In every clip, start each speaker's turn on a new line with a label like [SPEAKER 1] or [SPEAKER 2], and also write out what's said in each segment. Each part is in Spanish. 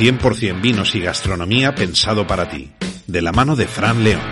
[SPEAKER 1] 100% vinos y gastronomía pensado para ti, de la mano de Fran León.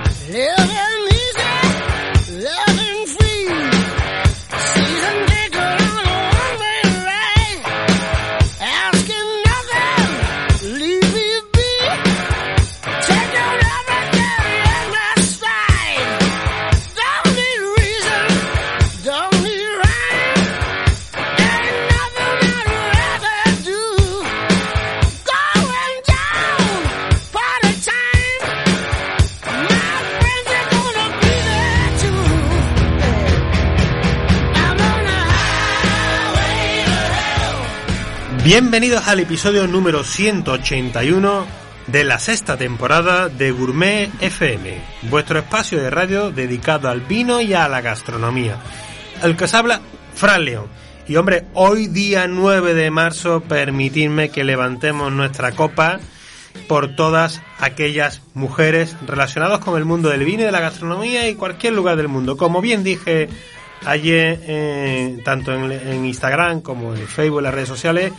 [SPEAKER 2] Bienvenidos al episodio número 181 de la sexta temporada de Gourmet FM, vuestro espacio de radio dedicado al vino y a la gastronomía. El que os habla, Fran León. Y hombre, hoy día 9 de marzo, permitidme que levantemos nuestra copa por todas aquellas mujeres relacionadas con el mundo del vino y de la gastronomía y cualquier lugar del mundo. Como bien dije ayer, eh, tanto en, Instagram como en Facebook, las redes sociales,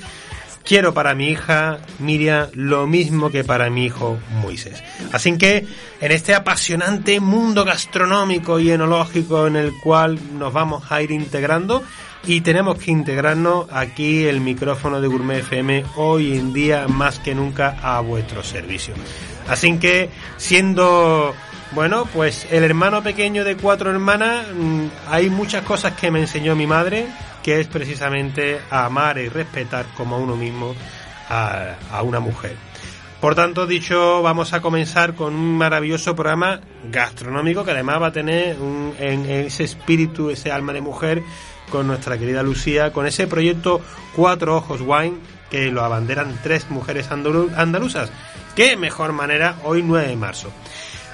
[SPEAKER 2] quiero para mi hija Miriam lo mismo que para mi hijo Moisés. Así que en este apasionante mundo gastronómico y enológico en el cual nos vamos a ir integrando y tenemos que integrarnos aquí el micrófono de Gourmet FM hoy en día más que nunca a vuestro servicio. Así que siendo bueno, pues el hermano pequeño de cuatro hermanas, mm, hay muchas cosas que me enseñó mi madre, que es precisamente amar y respetar como a uno mismo a, una mujer. Por tanto, dicho, vamos a comenzar con un maravilloso programa gastronómico que además va a tener en, ese espíritu, ese alma de mujer con nuestra querida Lucía, con ese proyecto Cuatro Ojos Wine que lo abanderan tres mujeres andaluzas. ¿Qué mejor manera hoy 9 de marzo?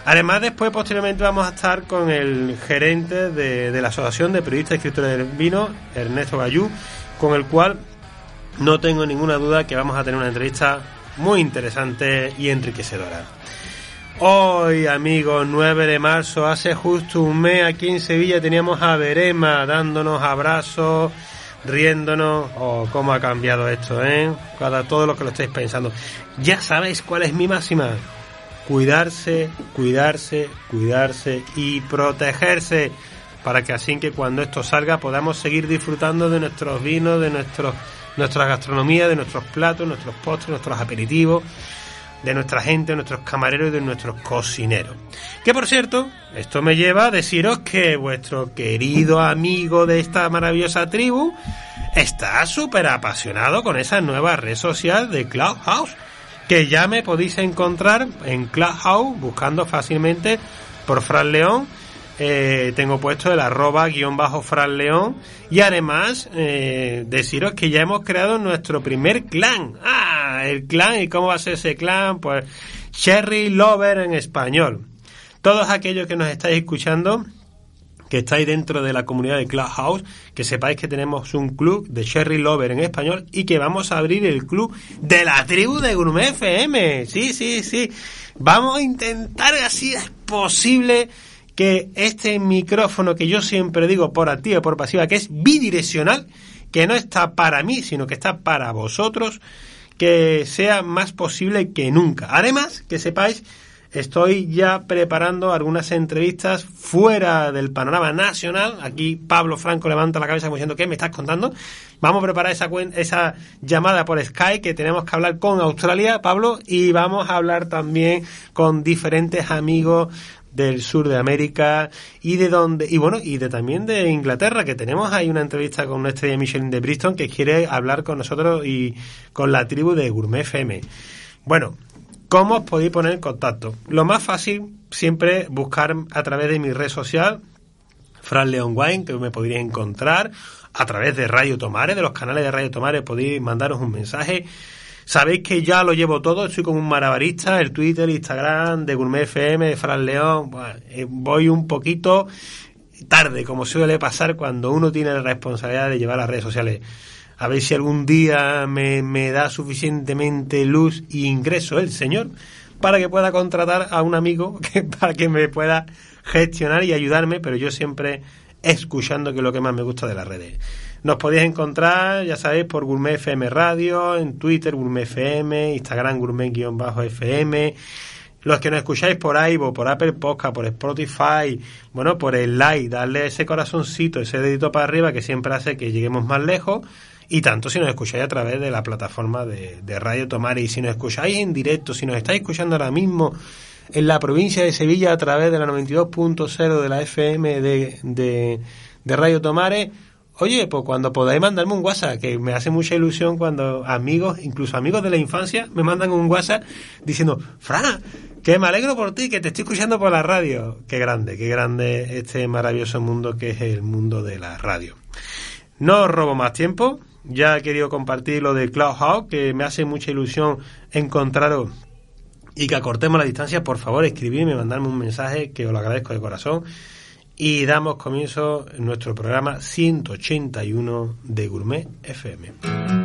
[SPEAKER 2] Además, después, posteriormente, vamos a estar con el gerente de, la Asociación de Periodistas y Escritores del Vino, Ernesto Gallú, con el cual no tengo ninguna duda que vamos a tener una entrevista muy interesante y enriquecedora. Hoy, amigos, 9 de marzo, hace justo un mes aquí en Sevilla teníamos a Verema dándonos abrazos, riéndonos. Oh, cómo ha cambiado esto, ¿eh? Para todos los que lo estáis pensando. Ya sabéis cuál es mi máxima cuidarse, cuidarse, cuidarse y protegerse para que así que cuando esto salga podamos seguir disfrutando de nuestros vinos, de nuestros, nuestra gastronomía, de nuestros platos, nuestros postres, nuestros aperitivos, de nuestra gente, de nuestros camareros y de nuestros cocineros. Que por cierto, esto me lleva a deciros que vuestro querido amigo de esta maravillosa tribu está súper apasionado con esa nueva red social de Clubhouse que ya me podéis encontrar en Clubhouse buscando fácilmente por Fran León. Eh, tengo puesto el arroba guion bajo Fran León y además eh, deciros que ya hemos creado nuestro primer clan. Ah, el clan y cómo va a ser ese clan, pues Cherry Lover en español. Todos aquellos que nos estáis escuchando que estáis dentro de la comunidad de Clubhouse, que sepáis que tenemos un club de Sherry Lover en español y que vamos a abrir el club de la tribu de Gourmet FM. Sí, sí, sí. Vamos a intentar así es posible que este micrófono que yo siempre digo por activa y por pasiva, que es bidireccional, que no está para mí, sino que está para vosotros, que sea más posible que nunca. Además, que sepáis estoy ya preparando algunas entrevistas fuera del panorama nacional. Aquí Pablo Franco levanta la cabeza como diciendo, ¿qué me estás contando? Vamos a preparar esa, esa llamada por Skype que tenemos que hablar con Australia, Pablo, y vamos a hablar también con diferentes amigos del sur de América y de donde y bueno y de también de Inglaterra que tenemos ahí una entrevista con nuestra estrella Michelin de Bristol que quiere hablar con nosotros y con la tribu de Gourmet FM. Bueno, ¿Cómo os podéis poner en contacto? Lo más fácil, siempre buscar a través de mi red social, Fran León Wine, que me podría encontrar, a través de Radio Tomare, de los canales de Radio Tomare, podéis mandaros un mensaje. Sabéis que ya lo llevo todo, estoy como un marabarista, el Twitter, Instagram, de Gourmet FM, de Fran León, eh, voy un poquito tarde, como suele pasar cuando uno tiene la responsabilidad de llevar las redes sociales. A ver si algún día me, me da suficientemente luz e ingreso el señor para que pueda contratar a un amigo que, para que me pueda gestionar y ayudarme, pero yo siempre escuchando que es lo que más me gusta de las redes. Nos podéis encontrar, ya sabéis, por Gourmet FM Radio, en Twitter Gourmet FM, Instagram Gourmet-FM. Los que nos escucháis por iVoox, por Apple Podcast, por Spotify, bueno, por el like, darle ese corazoncito, ese dedito para arriba que siempre hace que lleguemos más lejos. Y tanto si nos escucháis a través de la plataforma de, Radio Tomar y si nos escucháis en directo, si nos estáis escuchando ahora mismo en la provincia de Sevilla a través de la 92.0 de la FM de, de, de Radio Tomare, Oye, pues cuando podáis mandarme un WhatsApp, que me hace mucha ilusión cuando amigos, incluso amigos de la infancia, me mandan un WhatsApp diciendo, Fran, que me alegro por ti, que te estoy escuchando por la radio. Qué grande, qué grande este maravilloso mundo que es el mundo de la radio. No os robo más tiempo, ya he querido compartir lo de Clubhouse, que me hace mucha ilusión encontraros y que acortemos la distancia. Por favor, escribidme, mandarme un mensaje, que os lo agradezco de corazón y damos comienzo en nuestro programa 181 de Gourmet FM.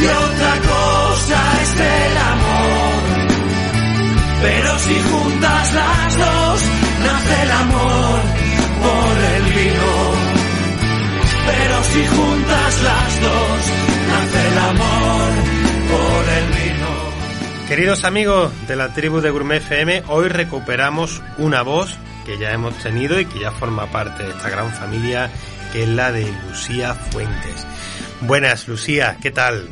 [SPEAKER 3] y otra cosa es el amor pero si juntas las dos, nace el amor por el vino. Pero si juntas las dos, nace el amor por el vino.
[SPEAKER 2] Queridos amigos de la tribu de Gourmet FM, hoy recuperamos una voz que ya hemos tenido y que ya forma parte de esta gran familia que es la de Lucía Fuentes. Buenas, Lucía, ¿qué tal?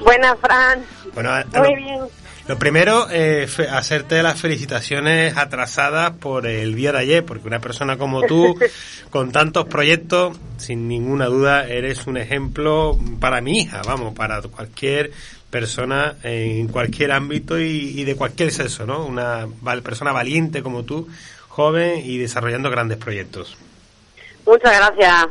[SPEAKER 4] Buenas, Fran.
[SPEAKER 2] Bueno,
[SPEAKER 4] Muy bien.
[SPEAKER 2] Lo primero, eh, hacerte las felicitaciones atrasadas por el día de ayer, porque una persona como tú, con tantos proyectos, sin ninguna duda, eres un ejemplo para mi hija, vamos, para cualquier persona en cualquier ámbito y, de cualquier sexo, ¿no? Una persona valiente como tú, joven y desarrollando grandes proyectos.
[SPEAKER 4] Muchas gracias.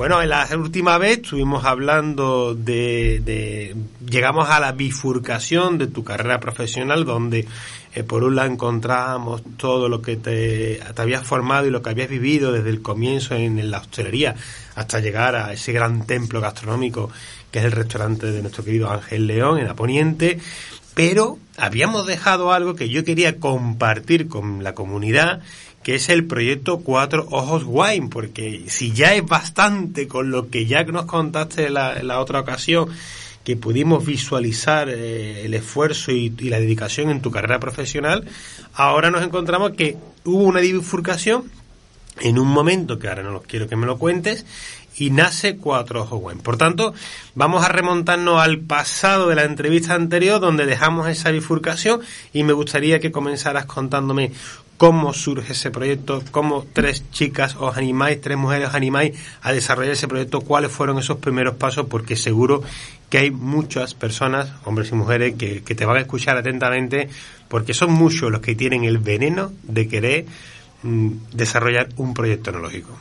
[SPEAKER 2] Bueno, en la última vez estuvimos hablando de, llegamos a la bifurcación de tu carrera profesional, donde eh, por un lado encontrábamos todo lo que te, te, habías formado y lo que habías vivido desde el comienzo en, la hostelería hasta llegar a ese gran templo gastronómico que es el restaurante de nuestro querido Ángel León en la Poniente, pero habíamos dejado algo que yo quería compartir con la comunidad que es el proyecto Cuatro Ojos Wine, porque si ya es bastante con lo que ya nos contaste en la, otra ocasión, que pudimos visualizar eh, el esfuerzo y, la dedicación en tu carrera profesional, ahora nos encontramos que hubo una bifurcación en un momento que ahora no quiero que me lo cuentes y nace Cuatro Ojos Wine. Por tanto, vamos a remontarnos al pasado de la entrevista anterior donde dejamos esa bifurcación y me gustaría que comenzaras contándome cómo surge ese proyecto, cómo tres chicas os animáis, tres mujeres os animáis a desarrollar ese proyecto, cuáles fueron esos primeros pasos, porque seguro que hay muchas personas, hombres y mujeres, que, te van a escuchar atentamente, porque son muchos los que tienen el veneno de querer mm, desarrollar un proyecto enológico.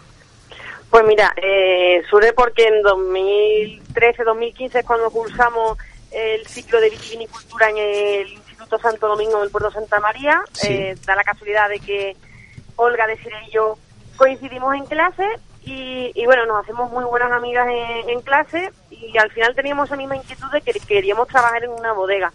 [SPEAKER 4] Pues mira, eh, surge porque en 2013-2015 es cuando cursamos el ciclo de vitivinicultura en el Santo Domingo del Puerto Santa María. Eh, da la casualidad de que Olga, Desiree y yo coincidimos en clase y, bueno, nos hacemos muy buenas amigas en, clase y al final teníamos esa misma inquietud de que queríamos trabajar en una bodega.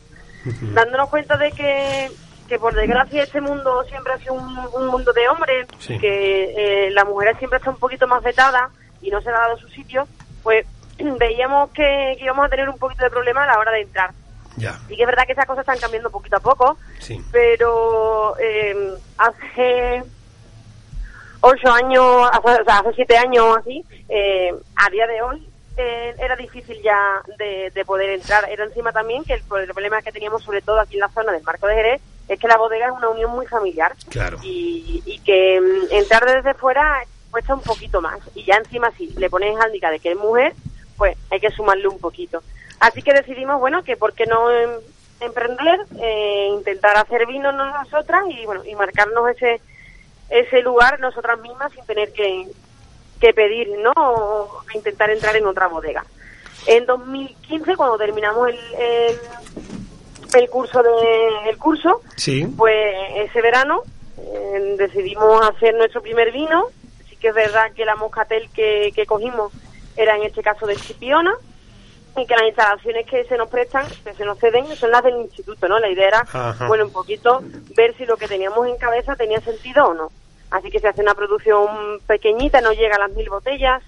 [SPEAKER 4] Dándonos cuenta de que, que por desgracia este mundo siempre ha sido un, mundo de hombres, que eh, la mujer siempre está un poquito más vetada y no se le ha dado su sitio, pues veíamos que, que íbamos a tener un poquito de problema a la hora de entrar.
[SPEAKER 2] Ya.
[SPEAKER 4] Sí que es verdad que esas cosas están cambiando poquito a poco,
[SPEAKER 2] Sí.
[SPEAKER 4] pero eh, hace ocho años, hace, o sea, hace siete años así, eh, a día de hoy eh, era difícil ya de, de poder entrar. Era encima también que el, el problema que teníamos sobre todo aquí en la zona del Marco de Jerez es que la bodega es una unión muy familiar
[SPEAKER 2] Claro.
[SPEAKER 4] y, y que mm, entrar desde fuera cuesta un poquito más. Y ya encima si le pones handicap de que es mujer, pues hay que sumarle un poquito. Así que decidimos, bueno, que por qué no em, emprender, eh, intentar hacer vino nosotras y bueno, y marcarnos ese ese lugar nosotras mismas sin tener que, que pedir, ¿no? O intentar entrar en otra bodega. En 2015, cuando terminamos el, el, el curso de el curso,
[SPEAKER 2] Sí.
[SPEAKER 4] pues ese verano eh, decidimos hacer nuestro primer vino. Sí que es verdad que la moscatel que, que cogimos era en este caso de Chipiona y que las instalaciones que se nos prestan, que se nos ceden, son las del instituto, ¿no? La idea era,
[SPEAKER 2] Ajá.
[SPEAKER 4] bueno, un poquito ver si lo que teníamos en cabeza tenía sentido o no. Así que se hace una producción pequeñita, no llega a las mil botellas,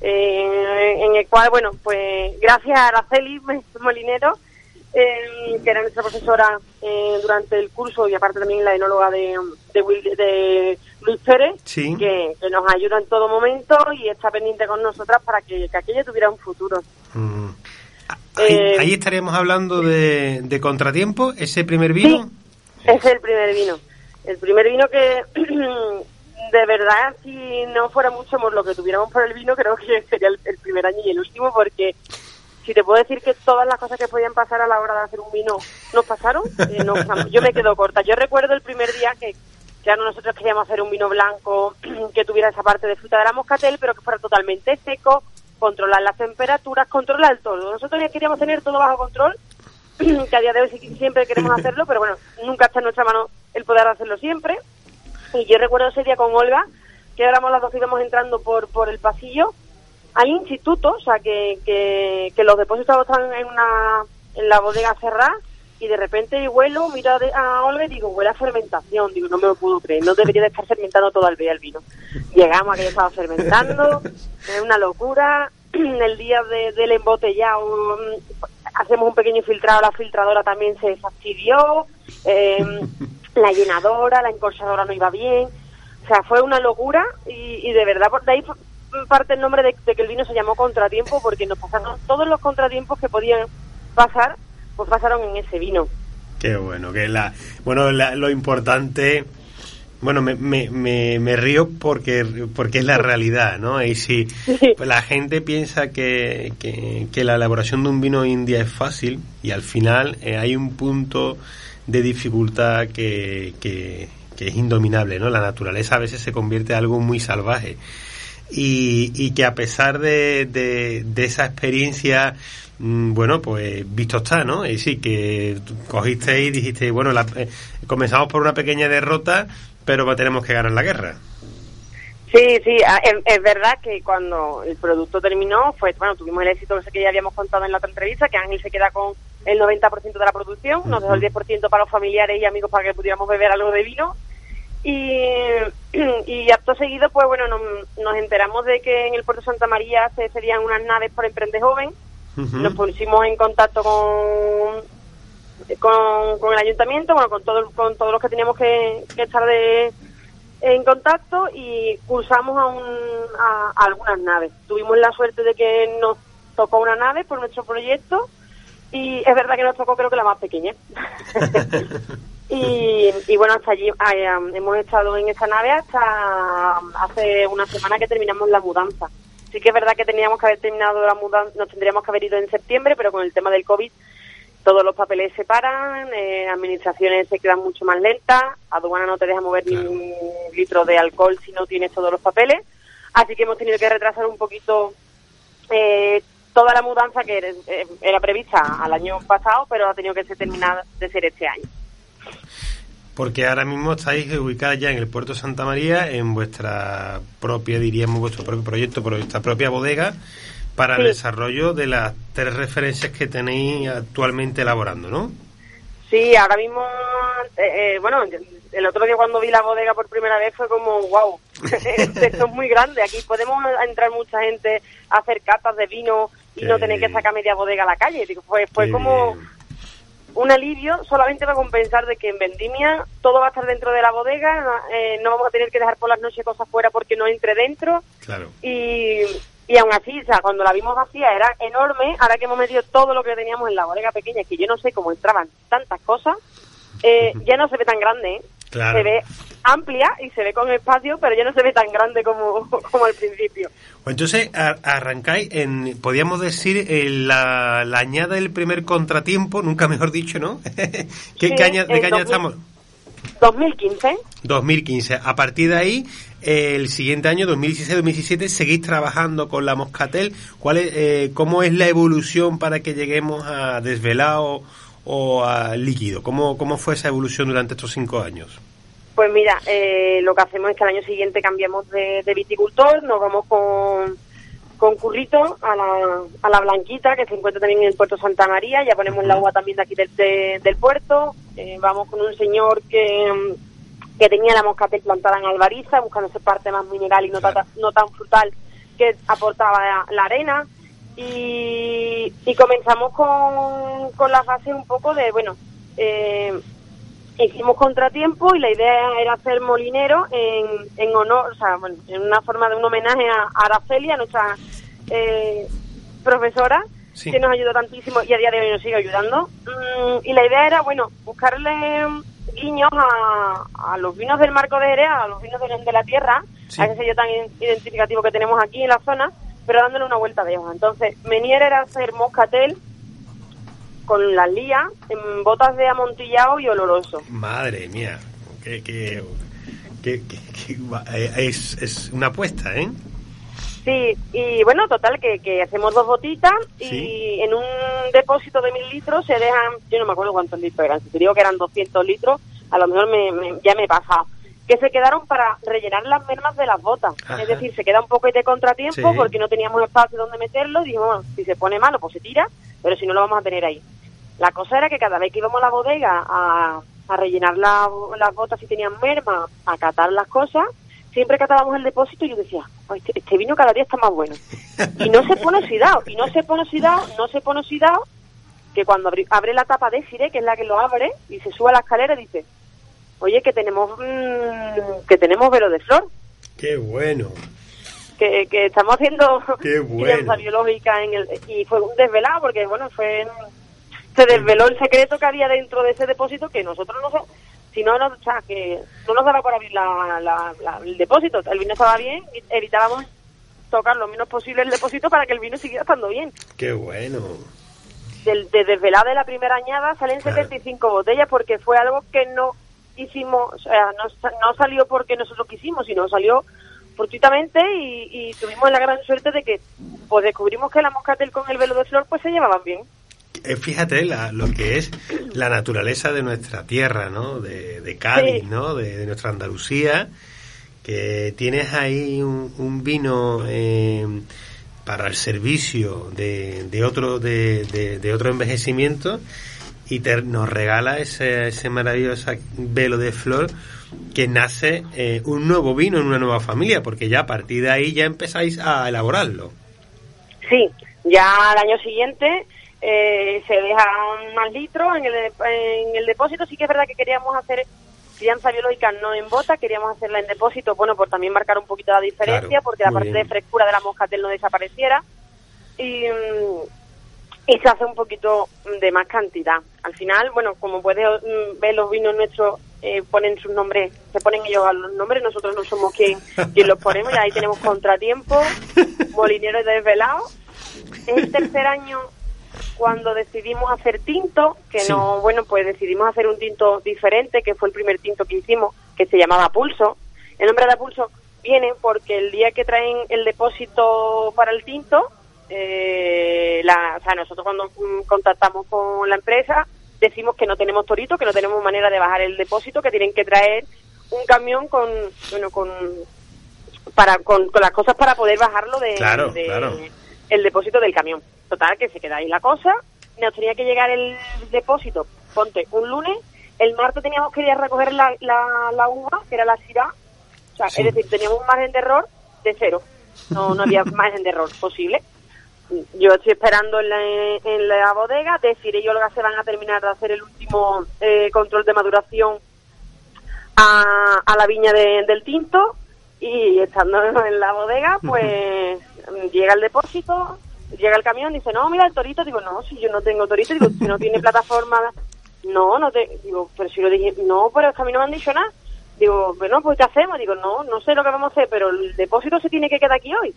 [SPEAKER 4] eh, en el cual, bueno, pues gracias a Araceli Molinero, eh, que era nuestra profesora eh, durante el curso y aparte también la enóloga de, de, Will- de Luis Pérez,
[SPEAKER 2] Sí.
[SPEAKER 4] que, que nos ayuda en todo momento y está pendiente con nosotras para que, que aquello tuviera un futuro.
[SPEAKER 2] Mm. Ahí,
[SPEAKER 4] Eh,
[SPEAKER 2] ahí estaríamos hablando de, de contratiempo, ese primer vino.
[SPEAKER 4] Ese es el primer vino. El primer vino que, de verdad, si no fuera mucho por lo que tuviéramos por el vino, creo que sería el, el primer año y el último, porque si te puedo decir que todas las cosas que podían pasar a la hora de hacer un vino nos pasaron, eh, no, yo me quedo corta. Yo recuerdo el primer día que, claro, nosotros queríamos hacer un vino blanco que tuviera esa parte de fruta de la moscatel, pero que fuera totalmente seco, controlar las temperaturas, controlar todo. Nosotros ya queríamos tener todo bajo control que a día de hoy siempre queremos hacerlo, pero bueno, nunca está en nuestra mano el poder hacerlo siempre. Y yo recuerdo ese día con Olga, que éramos las dos que íbamos entrando por, por el pasillo al instituto, o sea, que, que, que los depósitos estaban en, una, en la bodega cerrada, y de repente huelo, miro a, Olga y digo, huele a fermentación, digo, no me lo puedo creer, no debería de estar fermentando todavía el vino. Llegamos a que estaba fermentando, es una locura, el día de- del embotellado mm, hacemos un pequeño filtrado, la filtradora también se fastidió, eh, la llenadora, la encorchadora no iba bien, o sea, fue una locura y, y de verdad por de ahí parte el nombre de, de que el vino se llamó Contratiempo porque nos pasaron todos los contratiempos que podían pasar, pues pasaron en ese vino.
[SPEAKER 2] Qué bueno, que la, bueno, la- lo importante, bueno, me, me, me, me río porque, porque es la realidad, ¿no? Y si pues la gente piensa que, que, que la elaboración de un vino india es fácil y al final eh, hay un punto de dificultad que, que, que es indominable, ¿no? La naturaleza a veces se convierte en algo muy salvaje y, y que a pesar de, de, de esa experiencia, mm, bueno, pues visto está, ¿no? Y sí, que cogiste y dijiste, bueno, la- eh, comenzamos por una pequeña derrota, pero tenemos que ganar la guerra.
[SPEAKER 4] Sí, sí, a- es, es verdad que cuando el producto terminó, fue, bueno, tuvimos el éxito ese que ya habíamos contado en la otra entrevista, que Ángel se queda con el 90% de la producción, nos dejó el 10% para los familiares y amigos para que pudiéramos beber algo de vino. Y, y acto seguido, pues bueno, nos, nos enteramos de que en el puerto Santa María se serían unas naves por Emprende Joven. Nos pusimos en contacto con, con, con el ayuntamiento, bueno, con, todo, con todos los que teníamos que, que estar de, en contacto y cursamos a, un, a, a algunas naves. Tuvimos la suerte de que nos tocó una nave por nuestro proyecto y es verdad que nos tocó creo que la más pequeña. y, y bueno, hasta allí eh, hemos estado en esa nave hasta hace una semana que terminamos la mudanza. Sí que es verdad que teníamos que haber terminado la mudanza, nos tendríamos que haber ido en septiembre, pero con el tema del COVID todos los papeles se paran, eh, administraciones se quedan mucho más lentas, aduana no te deja mover ni un litro de alcohol si no tienes todos los papeles, así que hemos tenido que retrasar un poquito eh, toda la mudanza que era, eh, era prevista al año pasado, pero ha tenido que ser terminada de ser este año.
[SPEAKER 2] Porque ahora mismo estáis ubicadas ya en el puerto Santa María, en vuestra propia, diríamos, vuestro propio proyecto, por vuestra propia bodega, para el desarrollo de las tres referencias que tenéis actualmente elaborando, ¿no?
[SPEAKER 4] Sí, ahora mismo, eh, eh, bueno, el otro día cuando vi la bodega por primera vez fue como, wow, esto es muy grande, aquí podemos entrar mucha gente a hacer catas de vino y
[SPEAKER 2] Qué
[SPEAKER 4] no tener que sacar media bodega a la calle. Digo, Fue, fue
[SPEAKER 2] Qué
[SPEAKER 4] como,
[SPEAKER 2] bien.
[SPEAKER 4] Un alivio solamente va a compensar de que en vendimia todo va a estar dentro de la bodega, no, eh, no vamos a tener que dejar por las noches cosas fuera porque no entre dentro.
[SPEAKER 2] Claro.
[SPEAKER 4] Y, y aún así, o sea, cuando la vimos vacía era enorme, ahora que hemos metido todo lo que teníamos en la bodega pequeña, que yo no sé cómo entraban tantas cosas, eh, ya no se ve tan grande, ¿eh?
[SPEAKER 2] Claro.
[SPEAKER 4] Se ve amplia y se ve con espacio, pero ya no se ve tan grande como, como al principio.
[SPEAKER 2] Pues entonces arrancáis en, podríamos decir, en la, la añada del primer contratiempo, nunca mejor dicho, ¿no? ¿Qué,
[SPEAKER 4] Sí,
[SPEAKER 2] qué ¿De qué año
[SPEAKER 4] 2000.
[SPEAKER 2] estamos?
[SPEAKER 4] 2015,
[SPEAKER 2] 2015. A partir de ahí, eh, el siguiente año, 2016-2017, seguís trabajando con la Moscatel. ¿Cuál es, eh, ¿Cómo es la evolución para que lleguemos a desvelado o a líquido? ¿Cómo, ¿Cómo fue esa evolución durante estos cinco años?
[SPEAKER 4] Pues mira, eh, lo que hacemos es que al año siguiente cambiamos de, de viticultor, nos vamos con, con Currito a la, a la Blanquita, que se encuentra también en el puerto Santa María, ya ponemos la uva también de aquí del, de- del puerto, eh, vamos con un señor que, que tenía la moscatel plantada en Albariza, buscando esa parte más mineral y no,
[SPEAKER 2] Claro.
[SPEAKER 4] tan, no tan frutal que aportaba la, la arena. Y, y comenzamos con, con la fase un poco de, bueno, eh, hicimos contratiempo y la idea era hacer molinero en, en honor, o sea, bueno, en una forma de un homenaje a Araceli, a nuestra eh, profesora,
[SPEAKER 2] Sí.
[SPEAKER 4] que nos ayudó tantísimo y a día de hoy nos sigue ayudando. Mm, y la idea era, bueno, buscarle guiños a, a los vinos del Marco de Jerez, a los vinos de, de la tierra,
[SPEAKER 2] Sí.
[SPEAKER 4] a ese sello tan identificativo que tenemos aquí en la zona, pero dándole una vuelta de hoja. Entonces, Menier era hacer moscatel con las lías en botas de amontillado y oloroso.
[SPEAKER 2] Madre mía, que, que, eh, es, es una apuesta, ¿eh?
[SPEAKER 4] Sí, y bueno, total, que, que hacemos dos botitas y
[SPEAKER 2] Sí.
[SPEAKER 4] en un depósito de mil litros se dejan, yo no me acuerdo cuántos litros eran, si te digo que eran 200 litros, a lo mejor me, me- ya me he pasado, que se quedaron para rellenar las mermas de las botas.
[SPEAKER 2] Ajá.
[SPEAKER 4] Es decir, se queda un poco de contratiempo
[SPEAKER 2] Sí.
[SPEAKER 4] porque no teníamos espacio donde meterlo, dijimos, bueno, si se pone malo, pues se tira, pero si no lo vamos a tener ahí. La cosa era que cada vez que íbamos a la bodega a, a rellenar la- las botas si tenían merma, a catar las cosas, siempre catábamos el depósito y yo decía, "Oh, este, este vino cada día está más bueno. Y no se pone oxidado, y no se pone oxidado, no se pone oxidado, que cuando abri- abre la tapa de Fire, que es la que lo abre, y se sube a la escalera y dice, oye, que tenemos mm, que tenemos velo de flor,
[SPEAKER 2] Qué bueno.
[SPEAKER 4] que, que estamos haciendo
[SPEAKER 2] Qué bueno.
[SPEAKER 4] biológica en el, y fue un desvelado, porque bueno, fue se desveló el secreto que había dentro de ese depósito que nosotros no si no, no, o sea, que no nos daba por abrir la, la- la- el depósito. El vino estaba bien evitábamos tocar lo menos posible el depósito para que el vino siguiera estando bien.
[SPEAKER 2] Qué bueno.
[SPEAKER 4] Del, de desvelada de la primera añada salen
[SPEAKER 2] Claro.
[SPEAKER 4] 75 botellas porque fue algo que no hicimos, o sea, no, no salió porque nosotros quisimos, sino salió fortuitamente y, y tuvimos la gran suerte de que pues descubrimos que la moscatel con el velo de flor pues se llevaban bien.
[SPEAKER 2] Eh, fíjate la- lo que es la naturaleza de nuestra tierra, ¿no? De, de Cádiz,
[SPEAKER 4] Sí.
[SPEAKER 2] ¿no? De, de nuestra Andalucía, que tienes ahí un, un vino eh, para el servicio de, de otro de- de otro envejecimiento y te, nos regala ese, ese maravilloso velo de flor que nace eh, un nuevo vino en una nueva familia, porque ya a partir de ahí ya empezáis a elaborarlo.
[SPEAKER 4] Sí, ya al año siguiente eh, se dejan más litros en el, en el depósito. Sí que es verdad que queríamos hacer crianza biológica no en bota, queríamos hacerla en depósito, bueno, por también marcar un poquito la diferencia,
[SPEAKER 2] Claro,
[SPEAKER 4] porque la parte
[SPEAKER 2] bien.
[SPEAKER 4] de frescura de la moscatel no desapareciera. Y, mm, y se hace un poquito de más cantidad. Al final, bueno, como puedes mm, ver, los vinos nuestros eh, ponen sus nombres, se ponen ellos a los nombres, nosotros no somos quien, quien los ponemos, y ahí tenemos contratiempo, molinero y desvelado. Es el tercer año cuando decidimos hacer tinto, que
[SPEAKER 2] Sí.
[SPEAKER 4] no, bueno, pues decidimos hacer un tinto diferente, que fue el primer tinto que hicimos, que se llamaba Pulso. El nombre de Pulso viene porque el día que traen el depósito para el tinto, eh, la, o sea, nosotros cuando contactamos con la empresa decimos que no tenemos torito, que no tenemos manera de bajar el depósito, que tienen que traer un camión con, bueno, con, para, con, con las cosas para poder bajarlo de,
[SPEAKER 2] Claro,
[SPEAKER 4] de-
[SPEAKER 2] claro.
[SPEAKER 4] el depósito del camión. Total, que se queda ahí la cosa. Nos tenía que llegar el depósito, ponte, un lunes. El martes teníamos que ir a recoger la, la, la uva, que era la sirá. O sea,
[SPEAKER 2] Sí.
[SPEAKER 4] es decir, teníamos un margen de error de cero. No, no había margen de error posible. Yo estoy esperando en la, en la bodega, Desiree y Olga se van a terminar de hacer el último eh, control de maduración a, a la viña de- del tinto y estando en la bodega, pues llega el depósito, llega el camión, dice, no, mira el torito, digo, no, si yo no tengo torito, digo, si no tiene plataforma, no, no te, digo, pero si lo dije, no, pero es que a mí no me han dicho nada. Digo, bueno, pues ¿qué hacemos? Digo, no, no sé lo que vamos a hacer, pero el depósito se tiene que quedar aquí hoy.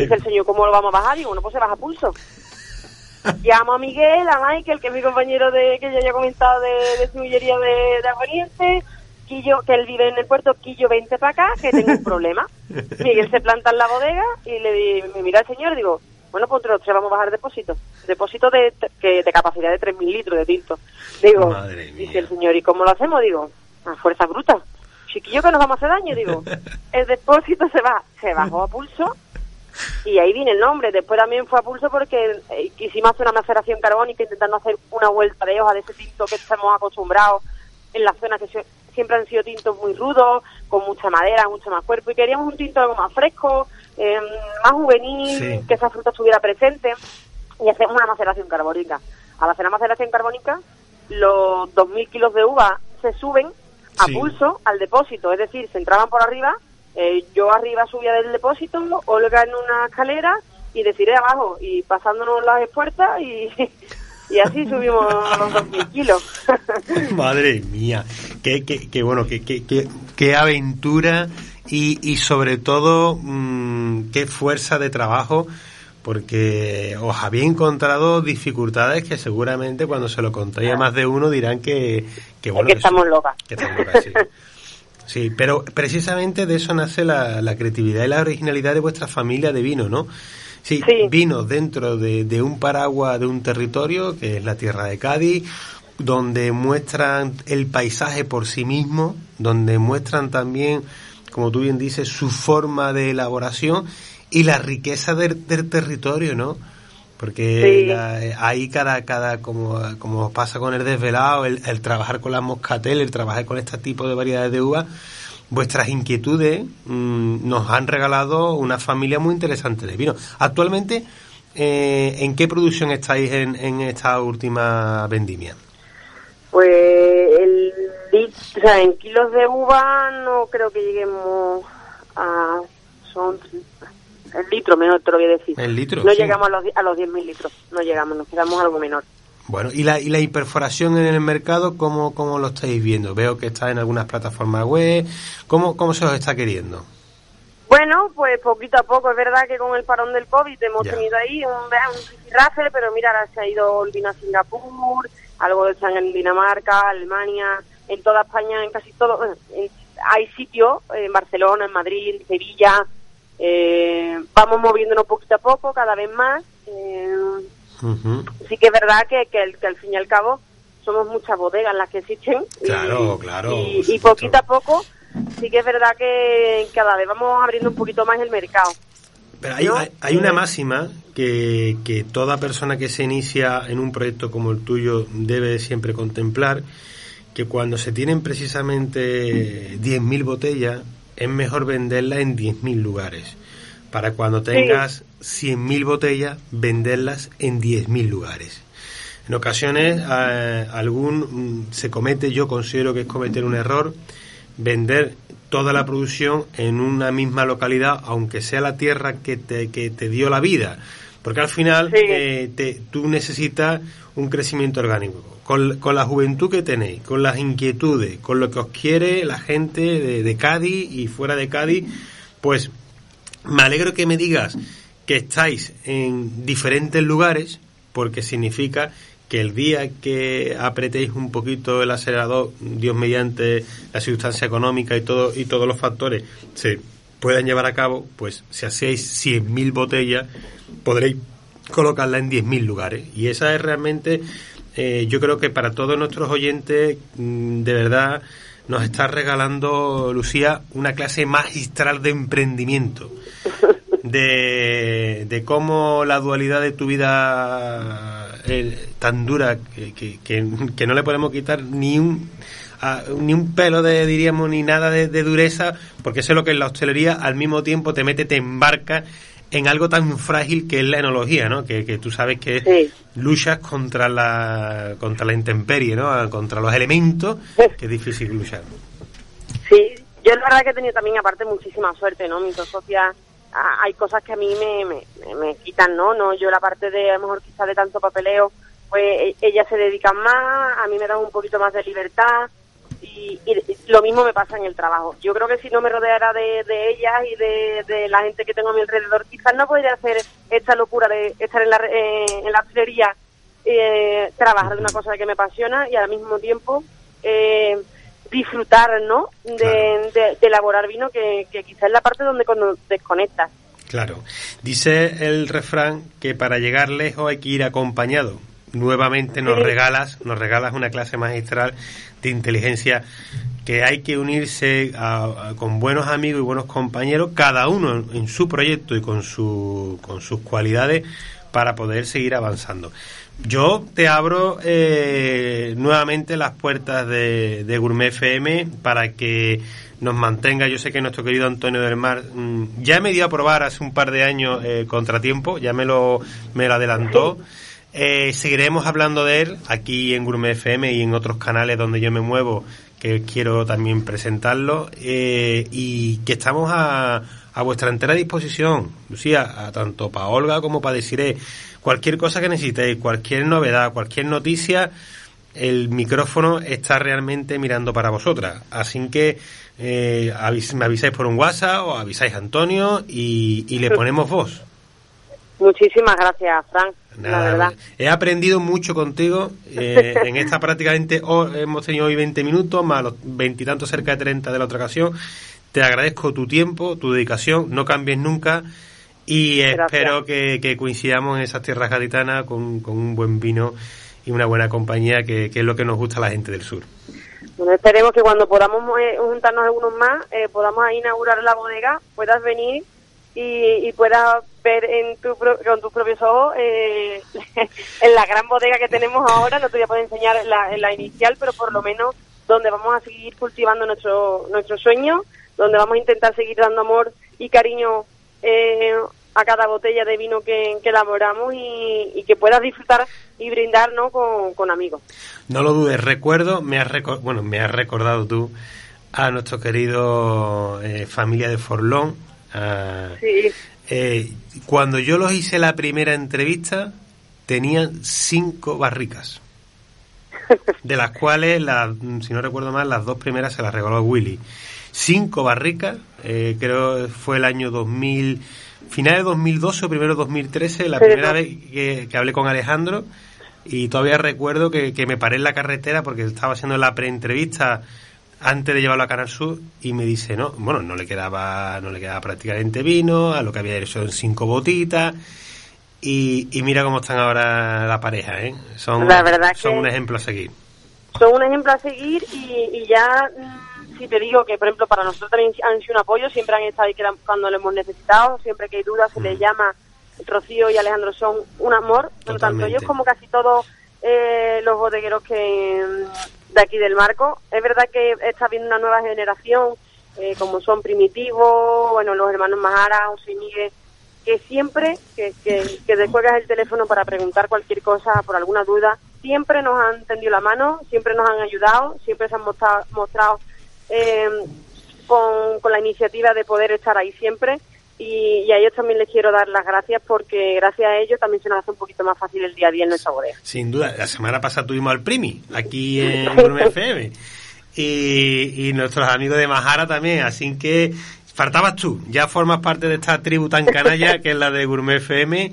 [SPEAKER 4] Dice el señor, ¿cómo lo vamos a bajar? Digo, bueno, pues se baja a pulso. Llamo a Miguel, a Michael, que es mi compañero de que ya he comentado de, de sillería de, de Aguardiente, Quillo, que él vive en el puerto, Quillo, vente para acá, que tengo un problema. Miguel se planta en la bodega y le di, me mira el señor y digo, bueno, pues entre los tres vamos a bajar depósito. Depósito de, que, de capacidad de 3.000 litros de tinto. Digo, dice el señor, ¿y cómo lo hacemos? Digo, a fuerza bruta. Chiquillo, que nos vamos a hacer daño. Digo, el depósito se va, se bajó a pulso y ahí viene el nombre. Después también fue a pulso porque eh, quisimos hacer una maceración carbónica intentando hacer una vuelta de hoja de ese tinto que estamos acostumbrados en las zonas que se- siempre han sido tintos muy rudos, con mucha madera, mucho más cuerpo. Y queríamos un tinto algo más fresco, eh, más juvenil,
[SPEAKER 2] Sí.
[SPEAKER 4] que esa fruta estuviera presente. Y hacemos una maceración carbónica. Al hacer la maceración carbónica, los 2.000 kilos de uva se suben a
[SPEAKER 2] Sí.
[SPEAKER 4] pulso al depósito, es decir, se entraban por arriba, eh, yo arriba subía del depósito, Olga en una escalera y deciré abajo, y pasándonos las espuertas y, y así subimos los 2.000 kilos.
[SPEAKER 2] Madre mía, qué, qué, qué bueno, qué, qué, qué, aventura y, y sobre todo mm, qué fuerza de trabajo, porque os había encontrado dificultades que seguramente cuando se lo contéis a más de uno dirán que, que bueno,
[SPEAKER 4] que estamos locas.
[SPEAKER 2] que estamos locas, sí. Sí, pero precisamente de eso nace la, la creatividad y la originalidad de vuestra familia de vino, ¿no? Sí,
[SPEAKER 4] Sí.
[SPEAKER 2] vino dentro de, de un paraguas de un territorio, que es la tierra de Cádiz, donde muestran el paisaje por sí mismo, donde muestran también, como tú bien dices, su forma de elaboración y la riqueza del, del territorio, ¿no? Porque
[SPEAKER 4] Sí.
[SPEAKER 2] la- ahí cada, cada como, como pasa con el desvelado, el, el trabajar con las moscatel, el trabajar con este tipo de variedades de uva, vuestras inquietudes mm, nos han regalado una familia muy interesante de vino. Actualmente, eh, ¿en qué producción estáis en, en esta última vendimia?
[SPEAKER 4] Pues el lit- o sea, en kilos de uva no creo que lleguemos a son el litro mejor te lo voy a decir.
[SPEAKER 2] El litro,
[SPEAKER 4] No
[SPEAKER 2] sí.
[SPEAKER 4] llegamos a los a los 10.000 litros, no llegamos, nos quedamos algo menor.
[SPEAKER 2] Bueno, ¿y la, y la hiperforación en el mercado cómo, cómo lo estáis viendo? Veo que está en algunas plataformas web. ¿Cómo, cómo se os está queriendo?
[SPEAKER 4] Bueno, pues poquito a poco, es verdad que con el parón del COVID hemos
[SPEAKER 2] Ya.
[SPEAKER 4] tenido ahí un, un pero mira, ahora se ha ido el vino a Singapur, algo están en Dinamarca, Alemania, en toda España, en casi todo. bueno, en- hay sitios, en Barcelona, en Madrid, en Sevilla, eh, vamos moviéndonos poquito a poco, cada vez más. eh,
[SPEAKER 2] Ujú.
[SPEAKER 4] sí que es verdad que, que, al- que al fin y al cabo somos muchas bodegas las que existen. y-
[SPEAKER 2] Claro, claro,
[SPEAKER 4] Y,
[SPEAKER 2] por
[SPEAKER 4] y
[SPEAKER 2] supuesto.
[SPEAKER 4] poquito a poco sí que es verdad que cada vez vamos abriendo un poquito más el mercado.
[SPEAKER 2] Pero hay,
[SPEAKER 4] ¿no?
[SPEAKER 2] hay, hay una máxima que, que toda persona que se inicia en un proyecto como el tuyo debe siempre contemplar, que cuando se tienen precisamente 10.000 botellas, es mejor venderlas en 10.000 lugares. Para cuando tengas 100.000 botellas, venderlas en 10.000 lugares. En ocasiones eh, algún mm, se comete, yo considero que es cometer un error, vender toda la producción en una misma localidad, aunque sea la tierra que te, que te dio la vida. Porque al final
[SPEAKER 4] Sí.
[SPEAKER 2] eh, te- tú necesitas un crecimiento orgánico. Con, con la juventud que tenéis, con las inquietudes, con lo que os quiere la gente de, de Cádiz y fuera de Cádiz, pues me alegro que me digas que estáis en diferentes lugares, porque significa que el día que apretéis un poquito el acelerador, Dios mediante la sustancia económica y todo y todos los factores se puedan llevar a cabo, pues si hacéis 100.000 botellas, podréis colocarla en 10.000 lugares. Y esa es realmente, eh, yo creo que para todos nuestros oyentes, mm, de verdad, nos está regalando, Lucía, una clase magistral de emprendimiento. De, de cómo la dualidad de tu vida eh, tan dura que, que, que, que no le podemos quitar ni un a- ni un pelo de diríamos ni nada de, de dureza porque eso es lo que en la hostelería al mismo tiempo te mete te embarca en algo tan frágil que es la enología, ¿no? Que, que tú sabes que luchas contra la contra la intemperie, ¿no? Contra los elementos, que es difícil luchar.
[SPEAKER 4] Sí, yo la verdad que he tenido también aparte muchísima suerte, ¿no? Mi socia hay cosas que a mí me, me, me, quitan, ¿no? no Yo la parte de, a lo mejor quizás de tanto papeleo, pues e, ellas se dedican más, a mí me dan un poquito más de libertad, y, lo mismo me pasa en el trabajo. Yo creo que si no me rodeara de, de ellas y de, la gente que tengo a mi alrededor, quizás no podría hacer esta locura de estar en la, eh, en la eh, trabajar de una cosa que me apasiona y al mismo tiempo eh, disfrutar ¿no? De, elaborar vino, que, que quizás es la parte donde desconectas.
[SPEAKER 2] Claro. Dice el refrán que para llegar lejos hay que ir acompañado nuevamente nos regalas, nos regalas una clase magistral de inteligencia que hay que unirse con buenos amigos y buenos compañeros, cada uno en, su proyecto y con, su, con sus cualidades para poder seguir avanzando. Yo te abro eh, nuevamente las puertas de, Gourmet FM para que nos mantenga. Yo sé que nuestro querido Antonio del Mar mm, ya me dio a probar hace un par de años eh, Contratiempo, ya me lo, me lo adelantó. Eh, seguiremos hablando de él aquí en Gourmet FM y en otros canales donde yo me muevo, que quiero también presentarlo, eh, y que estamos a, a, vuestra entera disposición, Lucía, a tanto para Olga como para deciré cualquier cosa que necesitéis, cualquier novedad, cualquier noticia, el micrófono está realmente mirando para vosotras. Así que eh, me avisáis por un WhatsApp o avisáis a Antonio y, y le ponemos voz.
[SPEAKER 4] Muchísimas gracias, Frank. La verdad.
[SPEAKER 2] He aprendido mucho contigo. Eh, en esta prácticamente hemos tenido hoy 20 minutos, más los veintitantos cerca de 30 de la otra ocasión. Te agradezco tu tiempo, tu dedicación, no cambies nunca y espero que, coincidamos en esas tierras gaditanas con, un buen vino y una buena compañía, que, es lo que nos gusta a la gente del sur.
[SPEAKER 4] Bueno, esperemos que cuando podamos eh, juntarnos algunos más, eh, podamos inaugurar la bodega, puedas venir y, y puedas ver en tu, con tus propios ojos eh, en la gran bodega que tenemos ahora, no te voy a poder enseñar la, la inicial, pero por lo menos donde vamos a seguir cultivando nuestro, nuestro sueño, donde vamos a intentar seguir dando amor y cariño eh, a cada botella de vino que, elaboramos y, que puedas disfrutar y brindar ¿no? con, amigos.
[SPEAKER 2] No lo dudes, recuerdo, me has, bueno, me has recordado tú a nuestro querido eh, familia de Forlón,
[SPEAKER 4] sí.
[SPEAKER 2] Eh, cuando yo los hice la primera entrevista, tenían cinco barricas. De las cuales, si no recuerdo mal, las dos primeras se las regaló Willy. Cinco barricas, eh, creo fue el año 2000, final de 2012 o primero 2013, la primera vez que, hablé con Alejandro. Y todavía recuerdo que, que me paré en la carretera porque estaba haciendo la preentrevista antes de llevarlo a Canal Sur y me dice, no, bueno, no le quedaba, no le quedaba prácticamente vino, a lo que había hecho en cinco botitas. Y, y mira cómo están ahora la pareja, ¿eh? Son, son un ejemplo a seguir.
[SPEAKER 4] Son un ejemplo a seguir y, ya, mm, si te digo que, por ejemplo, para nosotros también han sido un apoyo, siempre han estado ahí cuando lo hemos necesitado, siempre que hay dudas se les mm. llama, Rocío y Alejandro son un amor, tanto ellos como casi todos eh, los bodegueros que de aquí del marco. Es verdad que está viendo una nueva generación, eh, como son Primitivo, bueno, los hermanos Mahara, José Miguel, que siempre que, que, que descuelgas el teléfono para preguntar cualquier cosa, por alguna duda, siempre nos han tendido la mano, siempre nos han ayudado, siempre se han mostrado, mostrado eh, con, con la iniciativa de poder estar ahí siempre y, a ellos también les quiero dar las gracias porque gracias a ellos también se nos hace un poquito más fácil el día a día en nuestra bodega.
[SPEAKER 2] Sin duda, la semana pasada tuvimos al Primi aquí en Bruno FM y, y nuestros amigos de Majara también, así que faltabas tú, ya formas parte de esta tribu tan canalla que es la de Gourmet FM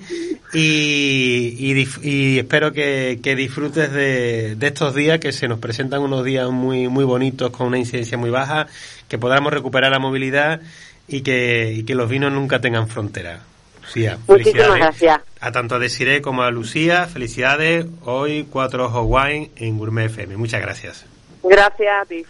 [SPEAKER 2] y, y, espero que, que disfrutes de, de, estos días que se nos presentan unos días muy, muy bonitos con una incidencia muy baja, que podamos recuperar la movilidad y que, y que los vinos nunca tengan frontera. Lucía,
[SPEAKER 4] Muchísimas gracias.
[SPEAKER 2] A tanto a Desiree como a Lucía, felicidades. Hoy Cuatro Ojos Wine en Gourmet FM. Muchas gracias.
[SPEAKER 4] Gracias a ti.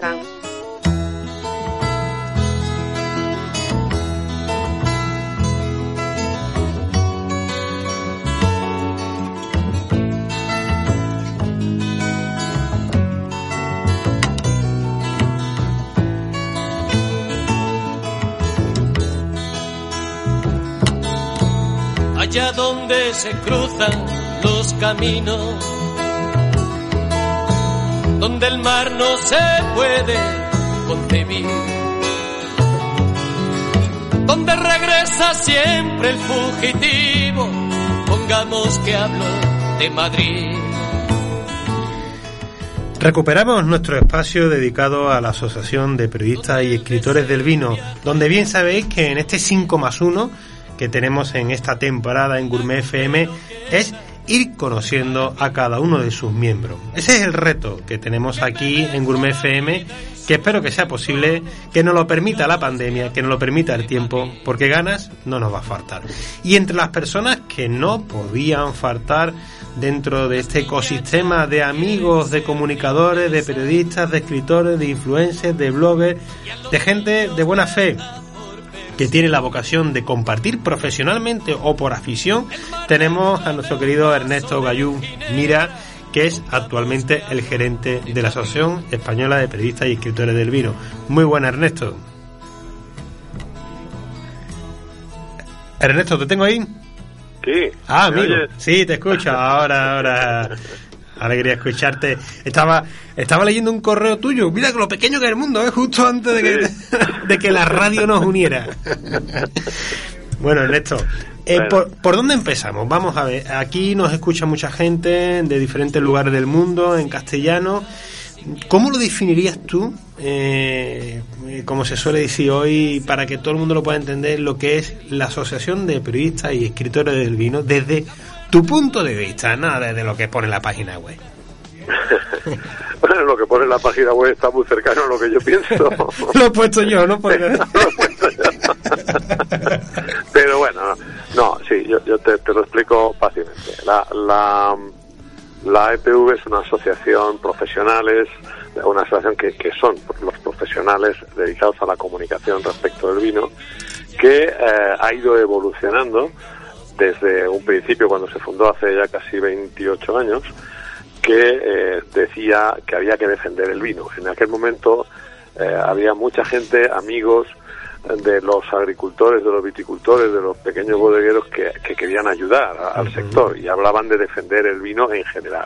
[SPEAKER 5] Donde se cruzan los caminos, donde el mar no se puede concebir, donde regresa siempre el fugitivo, pongamos que hablo de Madrid.
[SPEAKER 2] Recuperamos nuestro espacio dedicado a la Asociación de Periodistas y Escritores del Vino, donde bien sabéis que en este 5 más 1 que tenemos en esta temporada en Gourmet FM es ir conociendo a cada uno de sus miembros. Ese es el reto que tenemos aquí en Gourmet FM, que espero que sea posible, que nos lo permita la pandemia, que nos lo permita el tiempo, porque ganas no nos va a faltar. Y entre las personas que no podían faltar dentro de este ecosistema de amigos, de comunicadores, de periodistas, de escritores, de influencers, de bloggers, de gente de buena fe, que tiene la vocación de compartir profesionalmente o por afición, tenemos a nuestro querido Ernesto Gallú Mira, que es actualmente el gerente de la Asociación Española de Periodistas y Escritores del Vino. Muy buena, Ernesto. Ernesto, ¿te tengo ahí?
[SPEAKER 6] Sí.
[SPEAKER 2] Ah, amigo. Sí, te escucho. Ahora, ahora. Alegría escucharte. Estaba, estaba leyendo un correo tuyo. Mira lo pequeño que es el mundo, ¿eh? justo antes de que, de que la radio nos uniera. bueno, Ernesto, eh, ¿por, ¿por, dónde empezamos? Vamos a ver. Aquí nos escucha mucha gente de diferentes lugares del mundo, en castellano. ¿Cómo lo definirías tú, eh, como se suele decir hoy, para que todo el mundo lo pueda entender, lo que es la Asociación de Periodistas y Escritores del Vino desde tu punto de vista, nada desde lo que pone la página web?
[SPEAKER 6] bueno, lo que pone la página web está muy cercano a lo que yo pienso.
[SPEAKER 2] lo he puesto yo, ¿no?
[SPEAKER 6] lo he puesto yo. Pero bueno, no, sí, yo, yo te, te, lo explico fácilmente. La, la, la EPV es una asociación profesionales, una asociación que, que son los profesionales dedicados a la comunicación respecto del vino, que eh, ha ido evolucionando desde un principio, cuando se fundó hace ya casi 28 años, que eh, decía que había que defender el vino. En aquel momento eh, había mucha gente, amigos de los agricultores, de los viticultores, de los pequeños bodegueros que, que querían ayudar a, al sector y hablaban de defender el vino en general.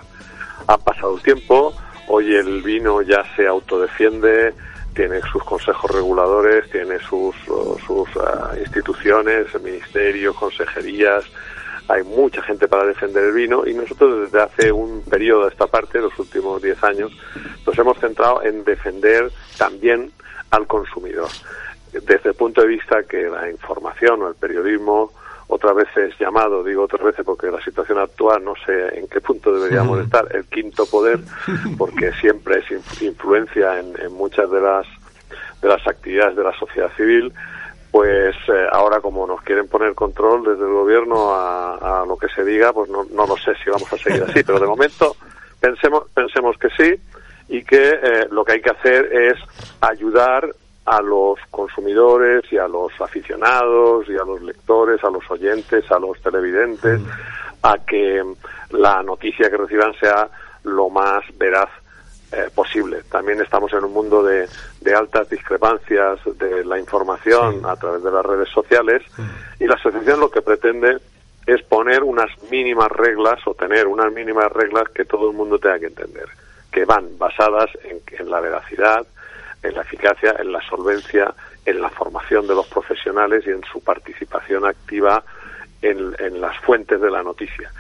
[SPEAKER 6] Ha pasado el tiempo, hoy el vino ya se autodefiende, tiene sus consejos reguladores, tiene sus, sus uh, instituciones, ministerios, consejerías, hay mucha gente para defender el vino y nosotros desde hace un periodo de esta parte, los últimos 10 años, nos hemos centrado en defender también al consumidor. Desde el punto de vista que la información o el periodismo otras veces llamado, digo otras veces porque la situación actual no sé en qué punto deberíamos -huh. estar, el quinto poder, porque siempre es influencia en, en, muchas de las de las actividades de la sociedad civil, pues eh, ahora como nos quieren poner control desde el gobierno a, a lo que se diga, pues no, no lo sé si vamos a seguir así, pero de momento pensemos pensemos que sí y que eh, lo que hay que hacer es ayudar a los consumidores y a los aficionados y a los lectores, a los oyentes, a los televidentes, mm. a que la noticia que reciban sea lo más veraz eh, posible. También estamos en un mundo de, de altas discrepancias de la información sí. a través de las redes sociales mm. y la asociación lo que pretende es poner unas mínimas reglas o tener unas mínimas reglas que todo el mundo tenga que entender, que van basadas en, en la veracidad, en la eficacia, en la solvencia, en la formación de los profesionales y en su participación activa en, en las fuentes de la noticia.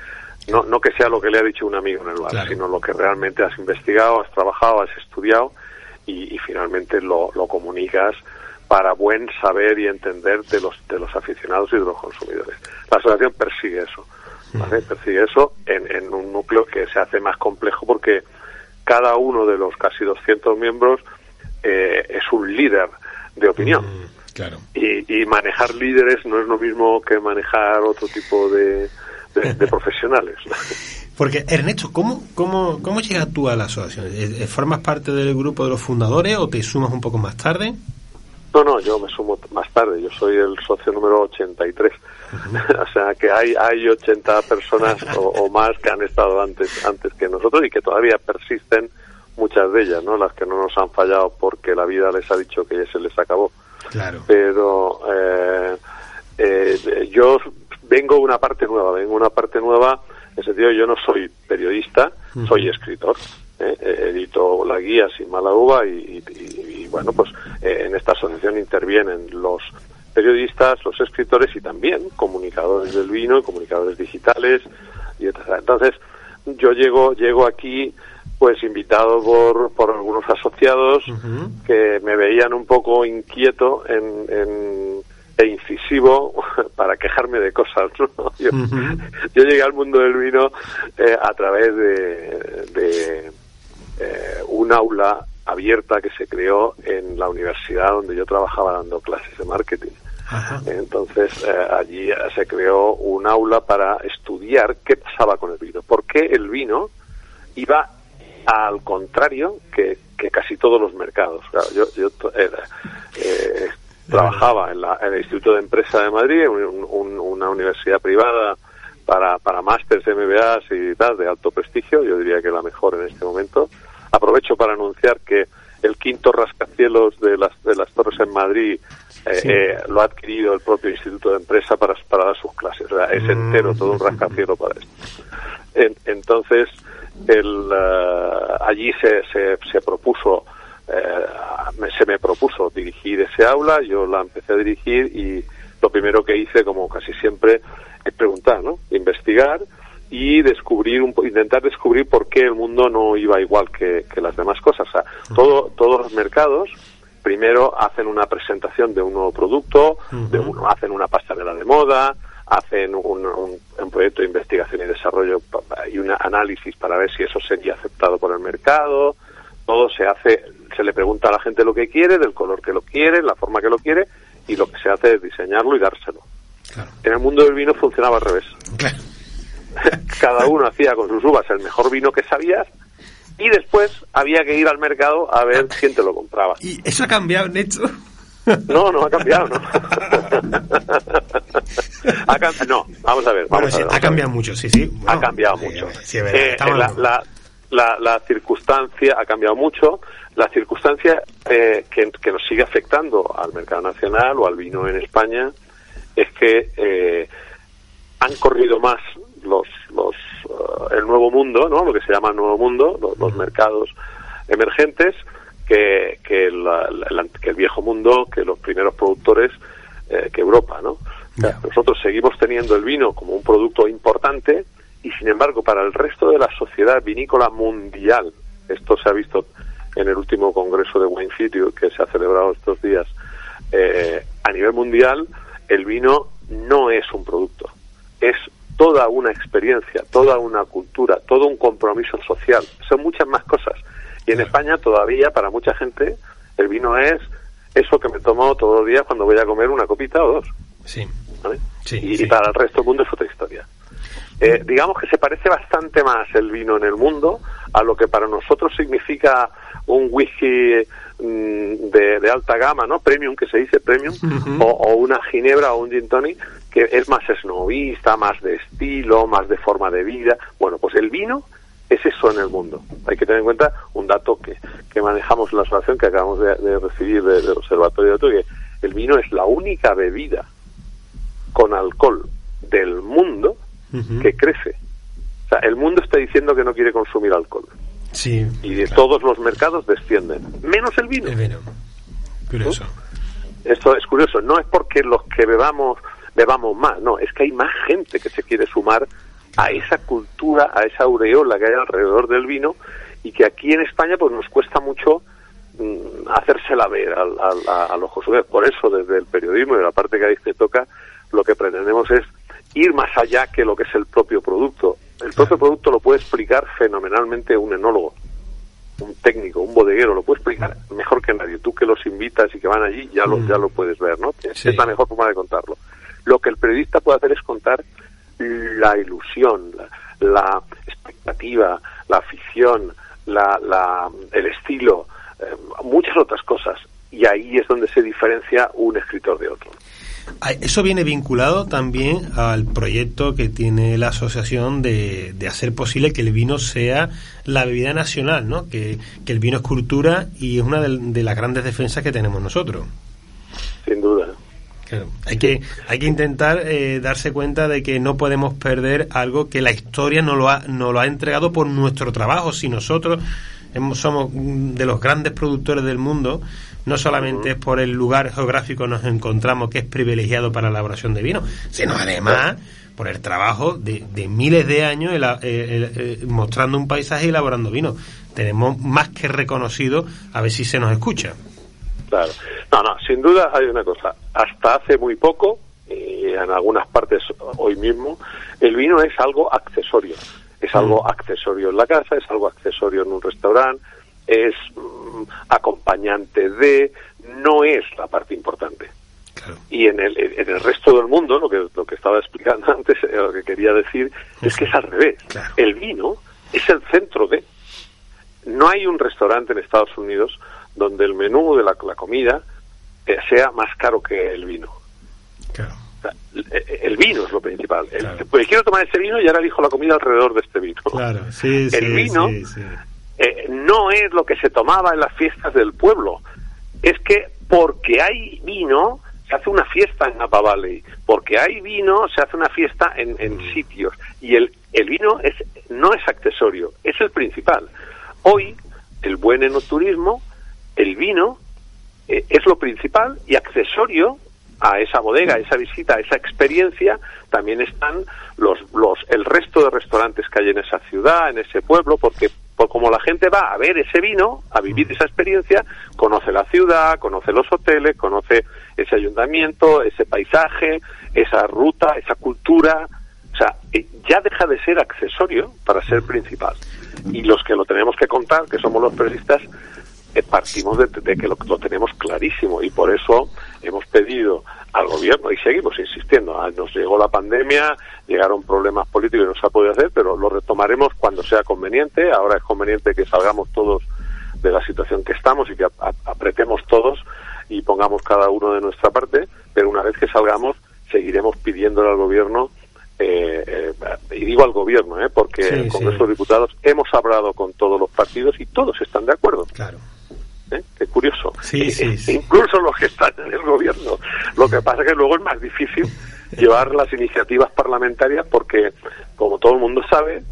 [SPEAKER 6] No, no que sea lo que le ha dicho un amigo en el bar, claro. sino lo que realmente has investigado, has trabajado, has estudiado y, y finalmente lo, lo, comunicas para buen saber y entender de los, de los aficionados y de los consumidores. La asociación persigue eso, ¿vale? Persigue eso en, en un núcleo que se hace más complejo porque cada uno de los casi 200 miembros eh, es un líder de opinión.
[SPEAKER 2] Mm, claro.
[SPEAKER 6] Y, y, manejar líderes no es lo mismo que manejar otro tipo de, de, de profesionales.
[SPEAKER 2] Porque, Ernesto, ¿cómo, cómo, ¿cómo llegas tú a la asociación? ¿Eh, ¿Formas parte del grupo de los fundadores o te sumas un poco más tarde?
[SPEAKER 6] No, no, yo me sumo más tarde. Yo soy el socio número 83. Uh -huh. o sea que hay, hay 80 personas o, o, más que han estado antes, antes que nosotros y que todavía persisten muchas de ellas, ¿no? Las que no nos han fallado porque la vida les ha dicho que ya se les acabó.
[SPEAKER 2] Claro.
[SPEAKER 6] Pero eh, eh, yo vengo una parte nueva, vengo una parte nueva, en el sentido yo no soy periodista, soy escritor. ¿eh? Eh, edito la guía sin mala uva y, y- y, bueno, pues eh, en esta asociación intervienen los periodistas, los escritores y también comunicadores del vino y comunicadores digitales y etcétera. Entonces, yo llego, llego aquí pues invitado por, por algunos asociados que me veían un poco inquieto en, en- e incisivo para quejarme de cosas. ¿no? Yo, yo llegué al mundo del vino eh, a través de, de, eh, un aula abierta que se creó en la universidad donde yo trabajaba dando clases de marketing. Entonces eh, allí eh, se creó un aula para estudiar qué pasaba con el vino, por qué el vino iba al contrario que, que casi todos los mercados. Claro, yo yo era, eh, trabajaba en, la- en el Instituto de Empresa de Madrid, un- un- una universidad privada para, para másters, MBAs y tal, de alto prestigio, yo diría que la mejor en este momento. Aprovecho para anunciar que el quinto rascacielos de las, de las torres en Madrid eh,
[SPEAKER 2] Sí.
[SPEAKER 6] eh, lo ha adquirido el propio Instituto de Empresa para, para dar sus clases. O sea, es entero, todo un rascacielos para esto. En- entonces, el, eh, allí se, se, se propuso, eh, me- se me propuso dirigir ese aula, yo la empecé a dirigir y lo primero que hice, como casi siempre, es preguntar, ¿no? Investigar y descubrir, un, intentar descubrir por qué el mundo no iba igual que, que las demás cosas. O sea, todo, todos los mercados primero hacen una presentación de un nuevo producto, de un- hacen una pasarela de moda, hacen un, un- un proyecto de investigación y desarrollo y un análisis para ver si eso sería aceptado por el mercado. Todo se hace, se le pregunta a la gente lo que quiere, del color que lo quiere, la forma que lo quiere, y lo que se hace es diseñarlo y dárselo. En el mundo del vino funcionaba al revés. Cada uno hacía con sus uvas el mejor vino que sabías y después había que ir al mercado a ver quién te lo compraba.
[SPEAKER 2] ¿Y eso ha cambiado, Necho?
[SPEAKER 6] No, no ha cambiado, ¿no? Ha no, vamos a ver.
[SPEAKER 2] Bueno,
[SPEAKER 6] Vamos
[SPEAKER 2] sí,
[SPEAKER 6] a ver,
[SPEAKER 2] ha
[SPEAKER 6] ver.
[SPEAKER 2] cambiado mucho, sí, sí.
[SPEAKER 6] ha cambiado mucho.
[SPEAKER 2] Sí, es verdad,
[SPEAKER 6] Eh,
[SPEAKER 2] estamos
[SPEAKER 6] la, la, la, la circunstancia ha cambiado mucho. La circunstancia eh, que, que nos sigue afectando al mercado nacional o al vino en España es que eh, han corrido más los, los eh, el nuevo mundo, ¿no? Lo que se llama el nuevo mundo, los, los mercados emergentes, que, que, la- la- que el viejo mundo, que los primeros productores, eh, que Europa, ¿no? Nosotros seguimos teniendo el vino como un producto importante y, sin embargo, para el resto de la sociedad vinícola mundial, esto se ha visto en el último congreso de Wine City que se ha celebrado estos días, eh, a nivel mundial, el vino no es un producto, es toda una experiencia, toda una cultura, todo un compromiso social, son muchas más cosas. Y en España todavía, para mucha gente, el vino es eso que me tomo todos los días cuando voy a comer una copita o dos.
[SPEAKER 2] Sí.
[SPEAKER 6] Y,
[SPEAKER 2] sí.
[SPEAKER 6] y para el resto del mundo es otra historia. Eh, digamos que se parece bastante más el vino en el mundo a lo que para nosotros significa un whisky mm, de, de alta gama, ¿no? Premium, que se dice premium, o, o una ginebra o un gin tonic, que es más snobista, más de estilo, más de forma de vida. Bueno, pues el vino es eso en el mundo. Hay que tener en cuenta un dato que, que manejamos en la asociación que acabamos de, de recibir de- del Observatorio de Datos, que el vino es la única bebida con alcohol del mundo que crece. O sea, el mundo está diciendo que no quiere consumir alcohol.
[SPEAKER 2] Sí.
[SPEAKER 6] Y de todos los mercados descienden. Menos el vino.
[SPEAKER 2] El vino. Curioso.
[SPEAKER 6] Esto es curioso. No es porque los que bebamos bebamos más. No, es que hay más gente que se quiere sumar a esa cultura, a esa aureola que hay alrededor del vino y que aquí en España pues nos cuesta mucho mm, hacérsela ver al- a, a los consumidores. Por eso, desde el periodismo y de la parte que a te toca, lo que pretendemos es ir más allá que lo que es el propio producto. El propio producto lo puede explicar fenomenalmente un enólogo, un técnico, un bodeguero, lo puede explicar mejor que nadie. Tú que los invitas y que van allí ya lo, ya lo puedes ver, ¿no? Es la mejor forma de contarlo. Lo que el periodista puede hacer es contar la ilusión, la, la expectativa, la afición, la, la- el estilo, eh, muchas otras cosas. Y ahí es donde se diferencia un escritor de otro.
[SPEAKER 2] Ah, Eso viene vinculado también al proyecto que tiene la asociación de, de hacer posible que el vino sea la bebida nacional, ¿no? Que, que el vino es cultura y es una de, de las grandes defensas que tenemos nosotros.
[SPEAKER 6] Sin duda.
[SPEAKER 2] Hay que, hay que intentar eh, darse cuenta de que no podemos perder algo que la historia nos lo ha, nos lo ha entregado por nuestro trabajo. Si nosotros somos de los grandes productores del mundo, no solamente es por el lugar geográfico nos encontramos que es privilegiado para la elaboración de vino, sino además por el trabajo de, miles de años eh, eh, mostrando un paisaje y elaborando vino. Tenemos más que reconocido, a ver si se nos escucha.
[SPEAKER 6] Claro. No, no, sin duda hay una cosa. Hasta hace muy poco, y en algunas partes hoy mismo, el vino es algo accesorio. Es algo mm. accesorio en la casa, es algo accesorio en un restaurante, es mm, acompañante de, no es la parte importante. Y en el, en el resto del mundo, lo que, lo que estaba explicando antes, eh, lo que quería decir, es que es al revés. El vino es el centro de. No hay un restaurante en Estados Unidos donde el menú de la, comida eh, sea más caro que el vino. el, vino es lo principal. pues quiero tomar este vino y ahora elijo la comida alrededor de este vino. el vino eh, no es lo que se tomaba en las fiestas del pueblo. Es que porque hay vino se hace una fiesta en Napa Valley. Porque hay vino se hace una fiesta en, en mm. sitios. Y el, el vino es, no es accesorio, es el principal. Hoy, el buen enoturismo el vino eh, es lo principal y accesorio a esa bodega, a esa visita, a esa experiencia, también están los, los, el resto de restaurantes que hay en esa ciudad, en ese pueblo, porque por como la gente va a ver ese vino, a vivir mm. esa experiencia, conoce la ciudad, conoce los hoteles, conoce ese ayuntamiento, ese paisaje, esa ruta, esa cultura, o sea, eh, ya deja de ser accesorio para ser principal. Y los que lo tenemos que contar, que somos los periodistas, partimos de, que lo, tenemos clarísimo y por eso hemos pedido al gobierno y seguimos insistiendo. Ah, nos llegó la pandemia, llegaron problemas políticos y no se ha podido hacer, pero lo retomaremos cuando sea conveniente. Ahora es conveniente que salgamos todos de la situación que estamos y que apretemos todos y pongamos cada uno de nuestra parte, pero una vez que salgamos seguiremos pidiéndole al gobierno eh, eh, y digo al gobierno, eh, porque el Congreso de Diputados hemos hablado con todos los partidos y todos están de acuerdo.
[SPEAKER 2] Claro.
[SPEAKER 6] ¿Eh? Qué curioso. incluso los que están en el gobierno. Lo que pasa es que luego es más difícil llevar las iniciativas parlamentarias porque, como todo el mundo sabe,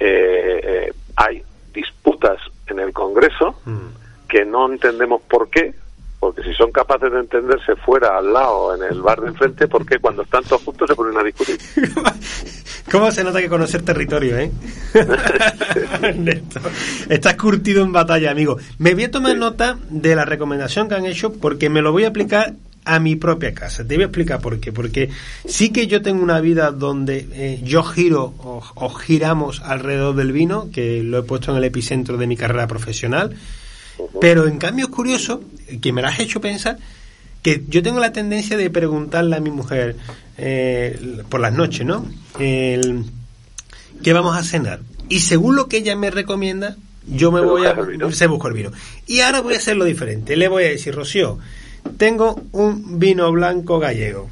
[SPEAKER 6] eh, eh, hay disputas en el Congreso mm. que no entendemos por qué, porque si son capaces de entenderse fuera, al lado, en el bar de enfrente, ¿por qué cuando están todos juntos se ponen a discutir?
[SPEAKER 2] ¿Cómo se nota que conocer territorio, eh? Estás curtido en batalla, amigo. Me voy a tomar nota de la recomendación que han hecho porque me lo voy a aplicar a mi propia casa. Te voy a explicar por qué. Porque sí que yo tengo una vida donde eh, yo giro o, giramos alrededor del vino, que lo he puesto en el epicentro de mi carrera profesional pero en cambio es curioso, que me lo has hecho pensar, que yo tengo la tendencia de preguntarle a mi mujer eh, por las noches, ¿no? El, ¿Qué vamos a cenar? Y según lo que ella me recomienda, yo me voy a... Se busco el vino. Y ahora voy a hacerlo diferente. Le voy a decir, Rocío, tengo un vino blanco gallego.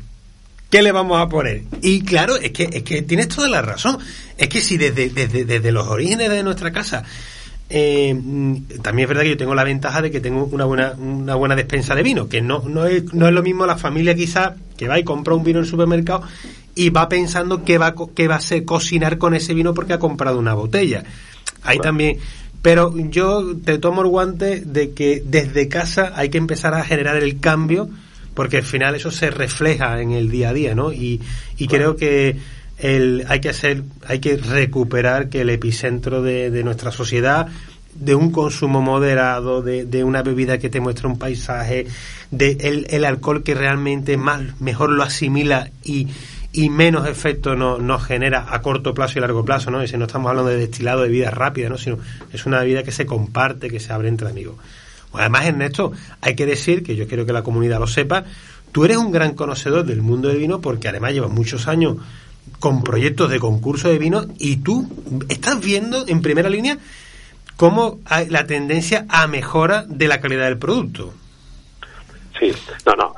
[SPEAKER 2] ¿Qué le vamos a poner? Y claro, es que, es que tienes toda la razón. Es que si desde, desde, desde los orígenes de nuestra casa eh, también es verdad que yo tengo la ventaja de que tengo una buena, una buena despensa de vino, que no, no, es, no es lo mismo la familia quizá que va y compra un vino en el supermercado y va pensando qué va, qué va a ser cocinar con ese vino porque ha comprado una botella. Ahí también. Pero yo te tomo el guante de que desde casa hay que empezar a generar el cambio porque al final eso se refleja en el día a día, ¿no? Y, y creo que el, hay que hacer, hay que recuperar que el epicentro de, nuestra sociedad de un consumo moderado, de, una bebida que te muestra un paisaje, de el, alcohol que realmente más mejor lo asimila y, menos efecto nos no genera a corto plazo y largo plazo, ¿no? Y si no estamos hablando de destilado de vida rápida, ¿no? Sino es una vida que se comparte, que se abre entre amigos. además, Ernesto, hay que decir, que yo quiero que la comunidad lo sepa, tú eres un gran conocedor del mundo del vino porque además llevas muchos años con proyectos de concurso de vino y tú estás viendo en primera línea cómo hay la tendencia a mejora de la calidad del producto.
[SPEAKER 6] Sí, no, no,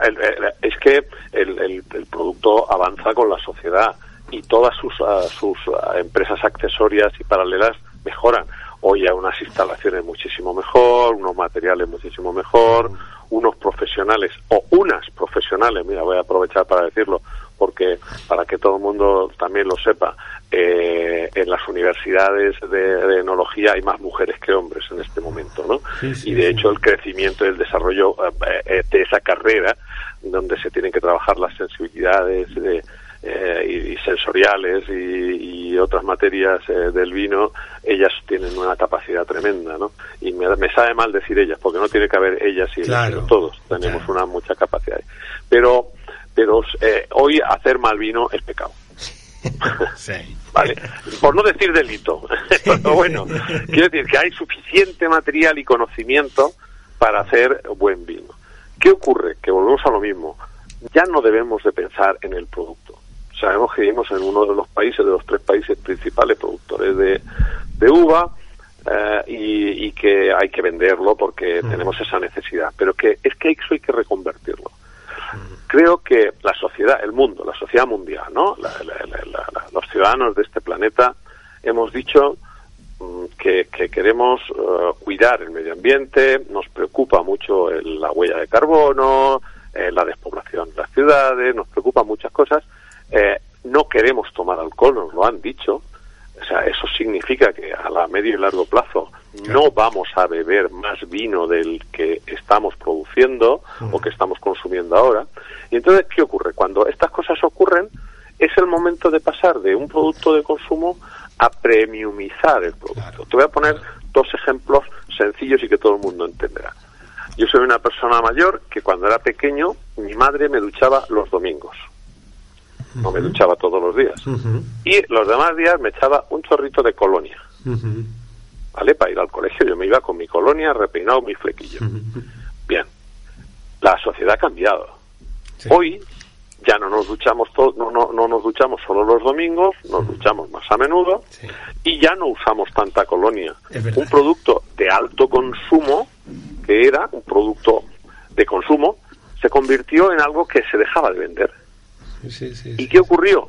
[SPEAKER 6] es que el, el, producto avanza con la sociedad y todas sus, ah, sus ah, empresas accesorias y paralelas mejoran. Hoy hay unas instalaciones muchísimo mejor, unos materiales muchísimo mejor, unos profesionales o unas profesionales, mira, voy a aprovechar para decirlo, porque para que todo el mundo también lo sepa, eh, en las universidades de, enología hay más mujeres que hombres en este momento, ¿no? y de hecho el crecimiento y el desarrollo eh, eh, de esa carrera, donde se tienen que trabajar las sensibilidades de, y, sensoriales y, otras materias del vino, ellas tienen una capacidad tremenda, ¿no? Y me, sabe mal decir ellas, porque no tiene que haber ellas y todos tenemos una mucha capacidad. Pero pero eh, hoy hacer mal vino es pecado. Sí. vale, por no decir delito. Pero bueno, quiero decir que hay suficiente material y conocimiento para hacer buen vino. ¿Qué ocurre? Que volvemos a lo mismo. Ya no debemos de pensar en el producto. Sabemos que vivimos en uno de los países, de los tres países principales productores de, de uva, eh, y, y, que hay que venderlo porque tenemos esa necesidad. Pero que es que eso hay que reconvertirlo creo que la sociedad, el mundo, la sociedad mundial, ¿no? los ciudadanos de este planeta hemos dicho mm, que, queremos eh, cuidar el medio ambiente, nos preocupa mucho la huella de carbono, eh, la despoblación de las ciudades, nos preocupa muchas cosas. Eh, no queremos tomar alcohol, nos lo han dicho. O sea, eso significa que a la medio y largo plazo no vamos a beber más vino del que estamos produciendo o que estamos consumiendo ahora. Y entonces, ¿qué ocurre? Cuando estas cosas ocurren, es el momento de pasar de un producto de consumo a premiumizar el producto. Te voy a poner dos ejemplos sencillos y que todo el mundo entenderá. Yo soy una persona mayor que cuando era pequeño mi madre me duchaba los domingos. No me duchaba todos los días. Y los demás días me echaba un chorrito de colonia. ¿Vale? Para ir al colegio yo me iba con mi colonia, repeinado mi flequillo. Bien, la sociedad ha cambiado. Hoy ya no nos duchamos no, no, no, nos duchamos solo los domingos, nos duchamos más a menudo y ya no usamos tanta colonia. Un producto de alto consumo, que era un producto de consumo, se convirtió en algo que se dejaba de vender. ¿Y qué ocurrió?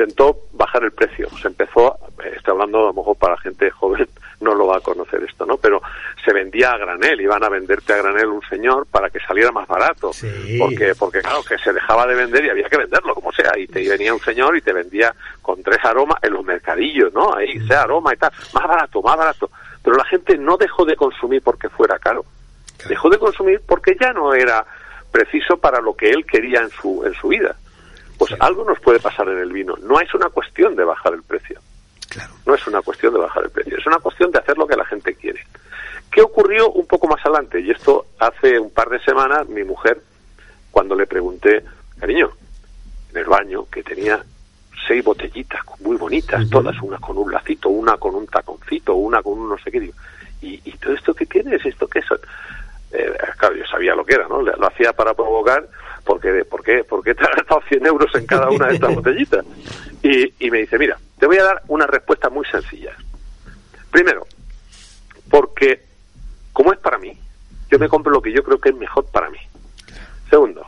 [SPEAKER 6] Intentó bajar el precio. Se empezó, eh, estoy hablando a lo mejor para gente joven, no lo va a conocer esto, ¿no? Pero se vendía a granel, iban a venderte a granel un señor para que saliera más barato. Porque, porque claro, que se dejaba de vender y había que venderlo, como sea. Y te venía un señor y te vendía con tres aromas en los mercadillos, ¿no? Ahí, sea aroma y tal. Más barato, más barato. Pero la gente no dejó de consumir porque fuera caro. Dejó de consumir porque ya no era preciso para lo que él quería en su, en su vida. Pues algo nos puede pasar en el vino. No es una cuestión de bajar el precio. No es una cuestión de bajar el precio, es una cuestión de hacer lo que la gente quiere. ¿Qué ocurrió un poco más adelante? Y esto hace un par de semanas mi mujer, cuando le pregunté, cariño, en el baño, que tenía seis botellitas muy bonitas, todas, una con un lacito, una con un taconcito, una con un no sé qué, digo, ¿y, todo esto qué tienes? ¿Esto qué son? Eh, claro, yo sabía lo que era, ¿no? Lo hacía para provocar porque, ¿por qué, por qué te has gastado 100 euros en cada una de estas botellitas? Y, y me dice, mira, te voy a dar una respuesta muy sencilla. Primero, porque como es para mí, yo me compro lo que yo creo que es mejor para mí. Segundo,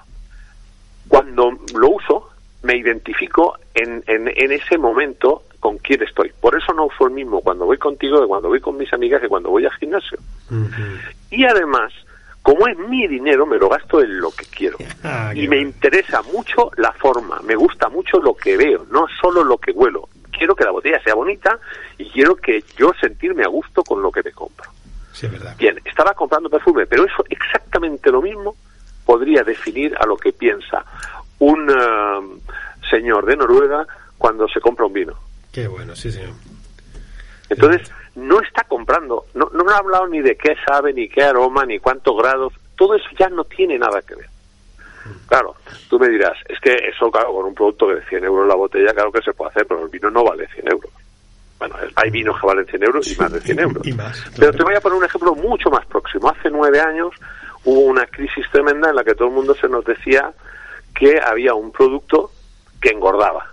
[SPEAKER 6] cuando lo uso, me identifico en, en, en, ese momento con quién estoy. Por eso no uso el mismo cuando voy contigo de cuando voy con mis amigas que cuando voy al gimnasio. Y además, como es mi dinero, me lo gasto en lo que quiero. Ah, y me interesa mucho la forma, me gusta mucho lo que veo, no solo lo que huelo. Quiero que la botella sea bonita y quiero que yo sentirme a gusto con lo que me compro. Bien, estaba comprando perfume, pero eso exactamente lo mismo podría definir a lo que piensa un um, señor de Noruega cuando se compra un vino.
[SPEAKER 2] Qué bueno, sí, señor.
[SPEAKER 6] Entonces, no está comprando, no, no ha hablado ni de qué sabe, ni qué aroma, ni cuántos grados, todo eso ya no tiene nada que ver. Claro, tú me dirás, es que eso, claro, con un producto de 100 euros la botella, claro que se puede hacer, pero el vino no vale 100 euros. Bueno, hay vinos que valen 100 euros y más de 100 euros. Pero te voy a poner un ejemplo mucho más próximo. Hace nueve años hubo una crisis tremenda en la que todo el mundo se nos decía que había un producto que engordaba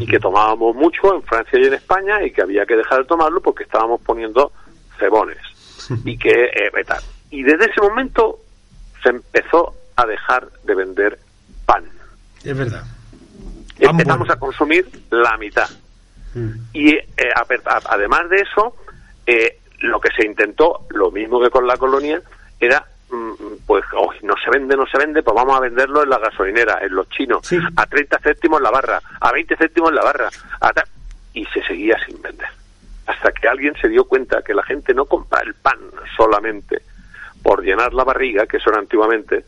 [SPEAKER 6] y que tomábamos mucho en Francia y en España y que había que dejar de tomarlo porque estábamos poniendo cebones y que eh, tal. Y desde ese momento se empezó a dejar de vender pan.
[SPEAKER 2] Es verdad.
[SPEAKER 6] Empezamos a consumir la mitad. Y eh, además de eso, eh, lo que se intentó, lo mismo que con la colonia, era pues oh, no se vende, no se vende, pues vamos a venderlo en la gasolinera, en los chinos, a 30 céntimos la barra, a 20 céntimos la barra, y se seguía sin vender. Hasta que alguien se dio cuenta que la gente no compra el pan solamente por llenar la barriga, que eso era antiguamente,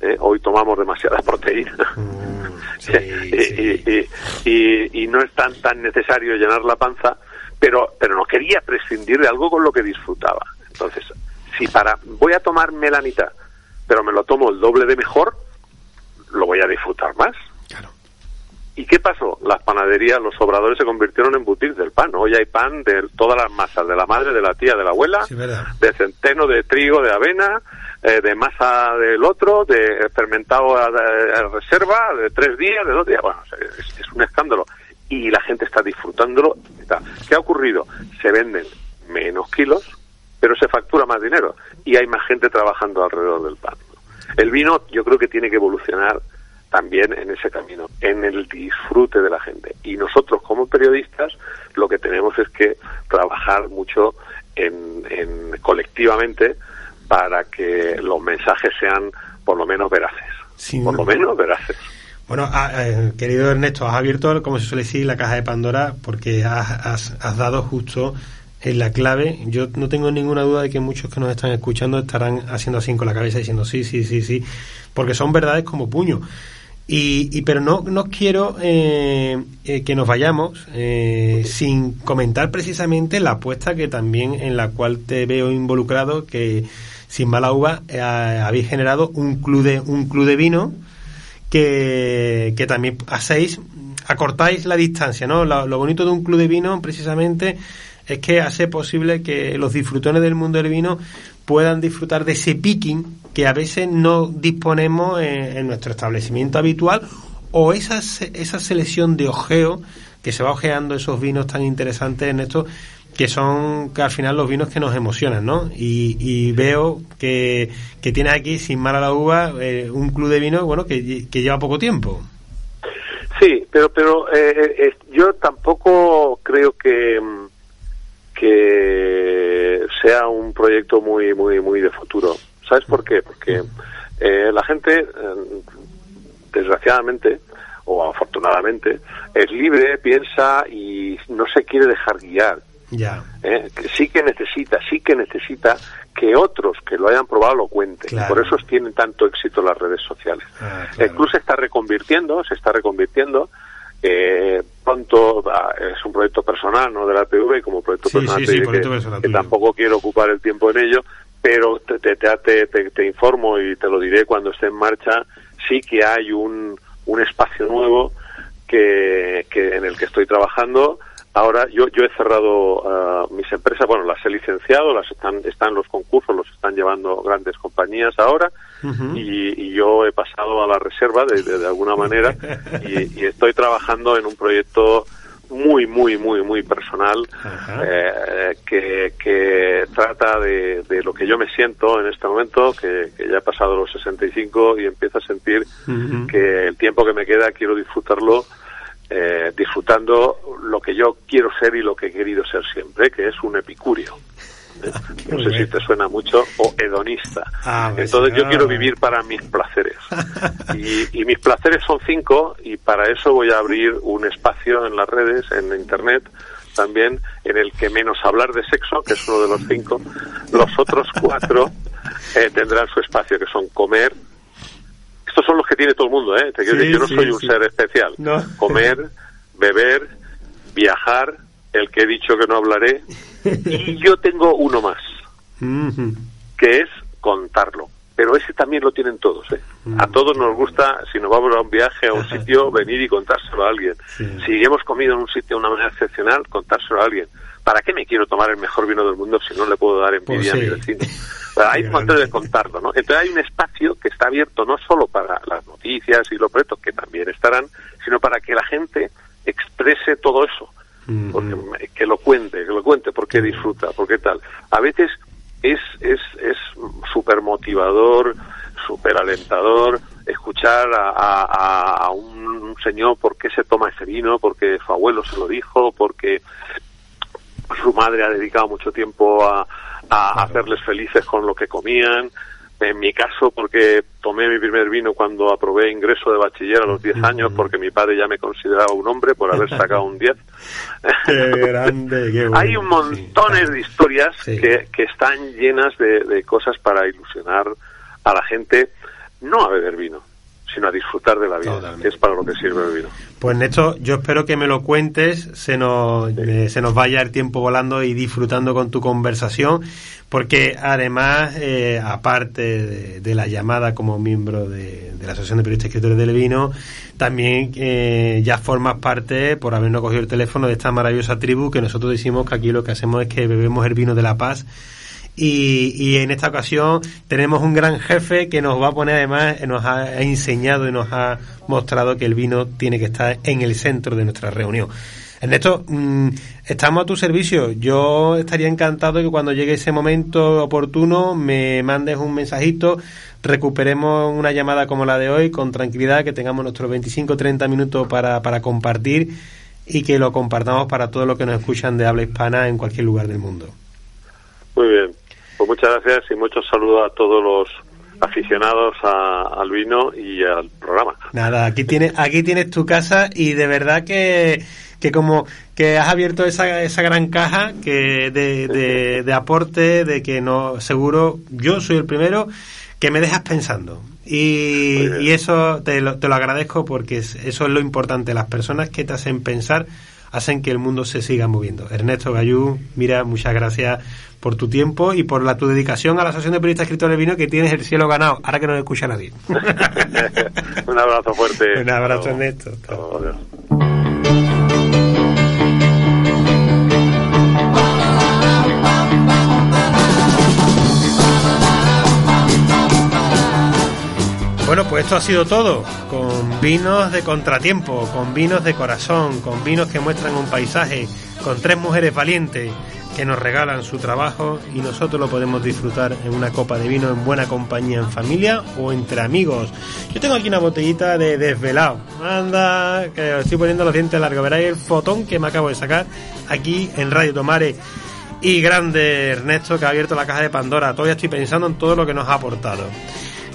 [SPEAKER 6] ¿eh? hoy tomamos demasiadas proteínas mm, y, y, no es tan, tan necesario llenar la panza, pero, pero no quería prescindir de algo con lo que disfrutaba. Entonces, si para voy a tomarme la mitad, pero me lo tomo el doble de mejor, lo voy a disfrutar más. ¿Y qué pasó? Las panaderías, los obradores se convirtieron en boutiques del pan. Hoy hay pan de todas las masas, de la madre, de la tía, de la abuela, de centeno, de trigo, de avena, eh, de masa del otro, de fermentado a, reserva, de tres días, de dos días. Bueno, es, es, un escándalo. Y la gente está disfrutándolo. ¿Qué ha ocurrido? Se venden menos kilos, pero se factura más dinero. Y hay más gente trabajando alrededor del pan. El vino yo creo que tiene que evolucionar también en ese camino, en el disfrute de la gente. Y nosotros como periodistas lo que tenemos es que trabajar mucho en, colectivamente para que los mensajes sean por lo menos veraces. por lo menos veraces.
[SPEAKER 2] Bueno, ah, eh, querido Ernesto, has abierto, como se suele decir, la caja de Pandora porque has, has dado justo en la clave. Yo no tengo ninguna duda de que muchos que nos están escuchando estarán haciendo así con la cabeza diciendo sí, sí, sí, sí, porque son verdades como puño. Y, pero no, no quiero eh, eh, que nos vayamos eh, sin comentar precisamente la apuesta que también en la cual te veo involucrado que sin mala uva habéis generado un club de un club de vino que, que también hacéis acortáis la distancia no lo bonito de un club de vino precisamente es que hace posible que los disfrutones del mundo del vino puedan disfrutar de ese picking que a veces no disponemos en, nuestro establecimiento habitual o esa, esa selección de ojeo que se va ojeando esos vinos tan interesantes en esto que son que al final los vinos que nos emocionan, ¿no? Y, veo que, que tienes aquí, sin mala la uva, eh, un club de vino, bueno, que, que lleva poco tiempo.
[SPEAKER 6] Sí, pero pero eh, eh, yo tampoco creo que mm, que sea un proyecto muy muy muy de futuro. ¿Sabes por qué? Porque eh, la gente, eh, desgraciadamente o afortunadamente, es libre, piensa y no se quiere dejar guiar.
[SPEAKER 2] Ya.
[SPEAKER 6] ¿Eh? sí que necesita, sí que necesita que otros que lo hayan probado lo cuenten. Por eso tienen tanto éxito las redes sociales. Ah, El club se está reconvirtiendo, se está reconvirtiendo eh, pronto es un proyecto personal, no de la TV, como proyecto personal, que, tampoco quiero ocupar el tiempo en ello, pero te, te, te, informo y te lo diré cuando esté en marcha, sí que hay un, un espacio nuevo que, que en el que estoy trabajando Ahora yo, yo he cerrado uh, mis empresas, bueno, las he licenciado, las están, están los concursos, los están llevando grandes compañías ahora. Y, yo he pasado a la reserva de, de, alguna manera. Y, y, estoy trabajando en un proyecto muy, muy, muy, muy personal eh, que, que trata de, de, lo que yo me siento en este momento, que, que ya he pasado los 65 y empiezo a sentir que el tiempo que me queda quiero disfrutarlo eh, disfrutando lo que yo quiero ser y lo que he querido ser siempre, que es un epicurio. ¿eh? no sé si te suena mucho, o hedonista. Ah, pues Entonces yo quiero vivir para mis placeres. Y, y, mis placeres son cinco y para eso voy a abrir un espacio en las redes, en Internet, también en el que menos hablar de sexo, que es uno de los cinco, los otros cuatro eh, tendrán su espacio, que son comer, estos son los que tiene todo el mundo, ¿eh? yo no soy un ser especial. Comer, beber, viajar, el que he dicho que no hablaré, y yo tengo uno más, que es contarlo. Pero ese también lo tienen todos, ¿eh? A todos nos gusta, si nos vamos a un viaje, a un sitio, venir y contárselo a alguien. Si hemos comido en un sitio de una manera excepcional, contárselo a alguien. ¿Para qué me quiero tomar el mejor vino del mundo si no le puedo dar envidia pues a mi vecino? hay un momento de contarlo, ¿no? Entonces hay un espacio que está abierto no solo para las noticias y los proyectos, que también estarán, sino para que la gente exprese todo eso. Porque, que lo cuente, que lo cuente, porque disfruta, porque tal. A veces es es es súper motivador, súper alentador escuchar a, a, un señor por qué se toma ese vino, porque su abuelo se lo dijo, porque su madre ha dedicado mucho tiempo a, a hacerles felices con lo que comían. En mi caso, porque tomé mi primer vino cuando aprobé ingreso de bachiller a los 10 años, porque mi padre ya me consideraba un hombre por haber sacado un 10.
[SPEAKER 2] Qué grande, qué bueno.
[SPEAKER 6] Hay un montones de historias que, que están llenas de, de cosas para ilusionar a la gente, no a beber vino, sino a disfrutar de la vida, que es para lo que sirve el vino.
[SPEAKER 2] Pues Néstor, yo espero que me lo cuentes, se nos, eh, se nos vaya el tiempo volando y disfrutando con tu conversación, porque además, eh, aparte de, de, la llamada como miembro de, de, la Asociación de Periodistas y Escritores del Vino, también eh, ya formas parte, por habernos cogido el teléfono, de esta maravillosa tribu que nosotros decimos que aquí lo que hacemos es que bebemos el vino de la paz y, en esta ocasión tenemos un gran jefe que nos va a poner además, nos ha enseñado y nos ha mostrado que el vino tiene que estar en el centro de nuestra reunión. Ernesto, mmm, estamos a tu servicio. Yo estaría encantado que cuando llegue ese momento oportuno me mandes un mensajito, recuperemos una llamada como la de hoy con tranquilidad, que tengamos nuestros 25-30 minutos para, para compartir y que lo compartamos para todos los que nos escuchan de habla hispana en cualquier lugar del mundo.
[SPEAKER 6] Muy bien. Pues muchas gracias y muchos saludos a todos los aficionados a, al vino y al programa.
[SPEAKER 2] Nada, aquí tienes, aquí tienes tu casa y de verdad que, que como que has abierto esa, esa gran caja que de, de, de aporte, de que no, seguro, yo soy el primero que me dejas pensando. Y, y eso te lo, te lo agradezco porque es, eso es lo importante, las personas que te hacen pensar hacen que el mundo se siga moviendo. Ernesto Gallú, mira, muchas gracias por tu tiempo y por la tu dedicación a la Asociación de Periodistas Escritores de Vino que tienes el cielo ganado, ahora que no lo escucha nadie.
[SPEAKER 6] Un abrazo fuerte.
[SPEAKER 2] Un abrazo, Ernesto. Bueno, pues esto ha sido todo, con vinos de contratiempo, con vinos de corazón, con vinos que muestran un paisaje, con tres mujeres valientes que nos regalan su trabajo y nosotros lo podemos disfrutar en una copa de vino en buena compañía, en familia o entre amigos. Yo tengo aquí una botellita de desvelado. Anda, que estoy poniendo los dientes largos. Veréis el fotón que me acabo de sacar aquí en Radio Tomare. Y grande Ernesto que ha abierto la caja de Pandora. Todavía estoy pensando en todo lo que nos ha aportado.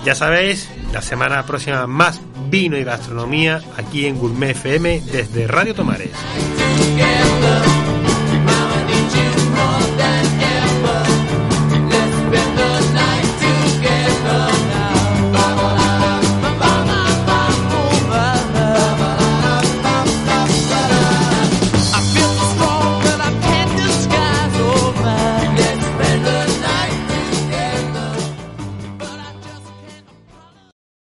[SPEAKER 2] Ya sabéis, la semana próxima más vino y gastronomía aquí en Gourmet FM desde Radio Tomares.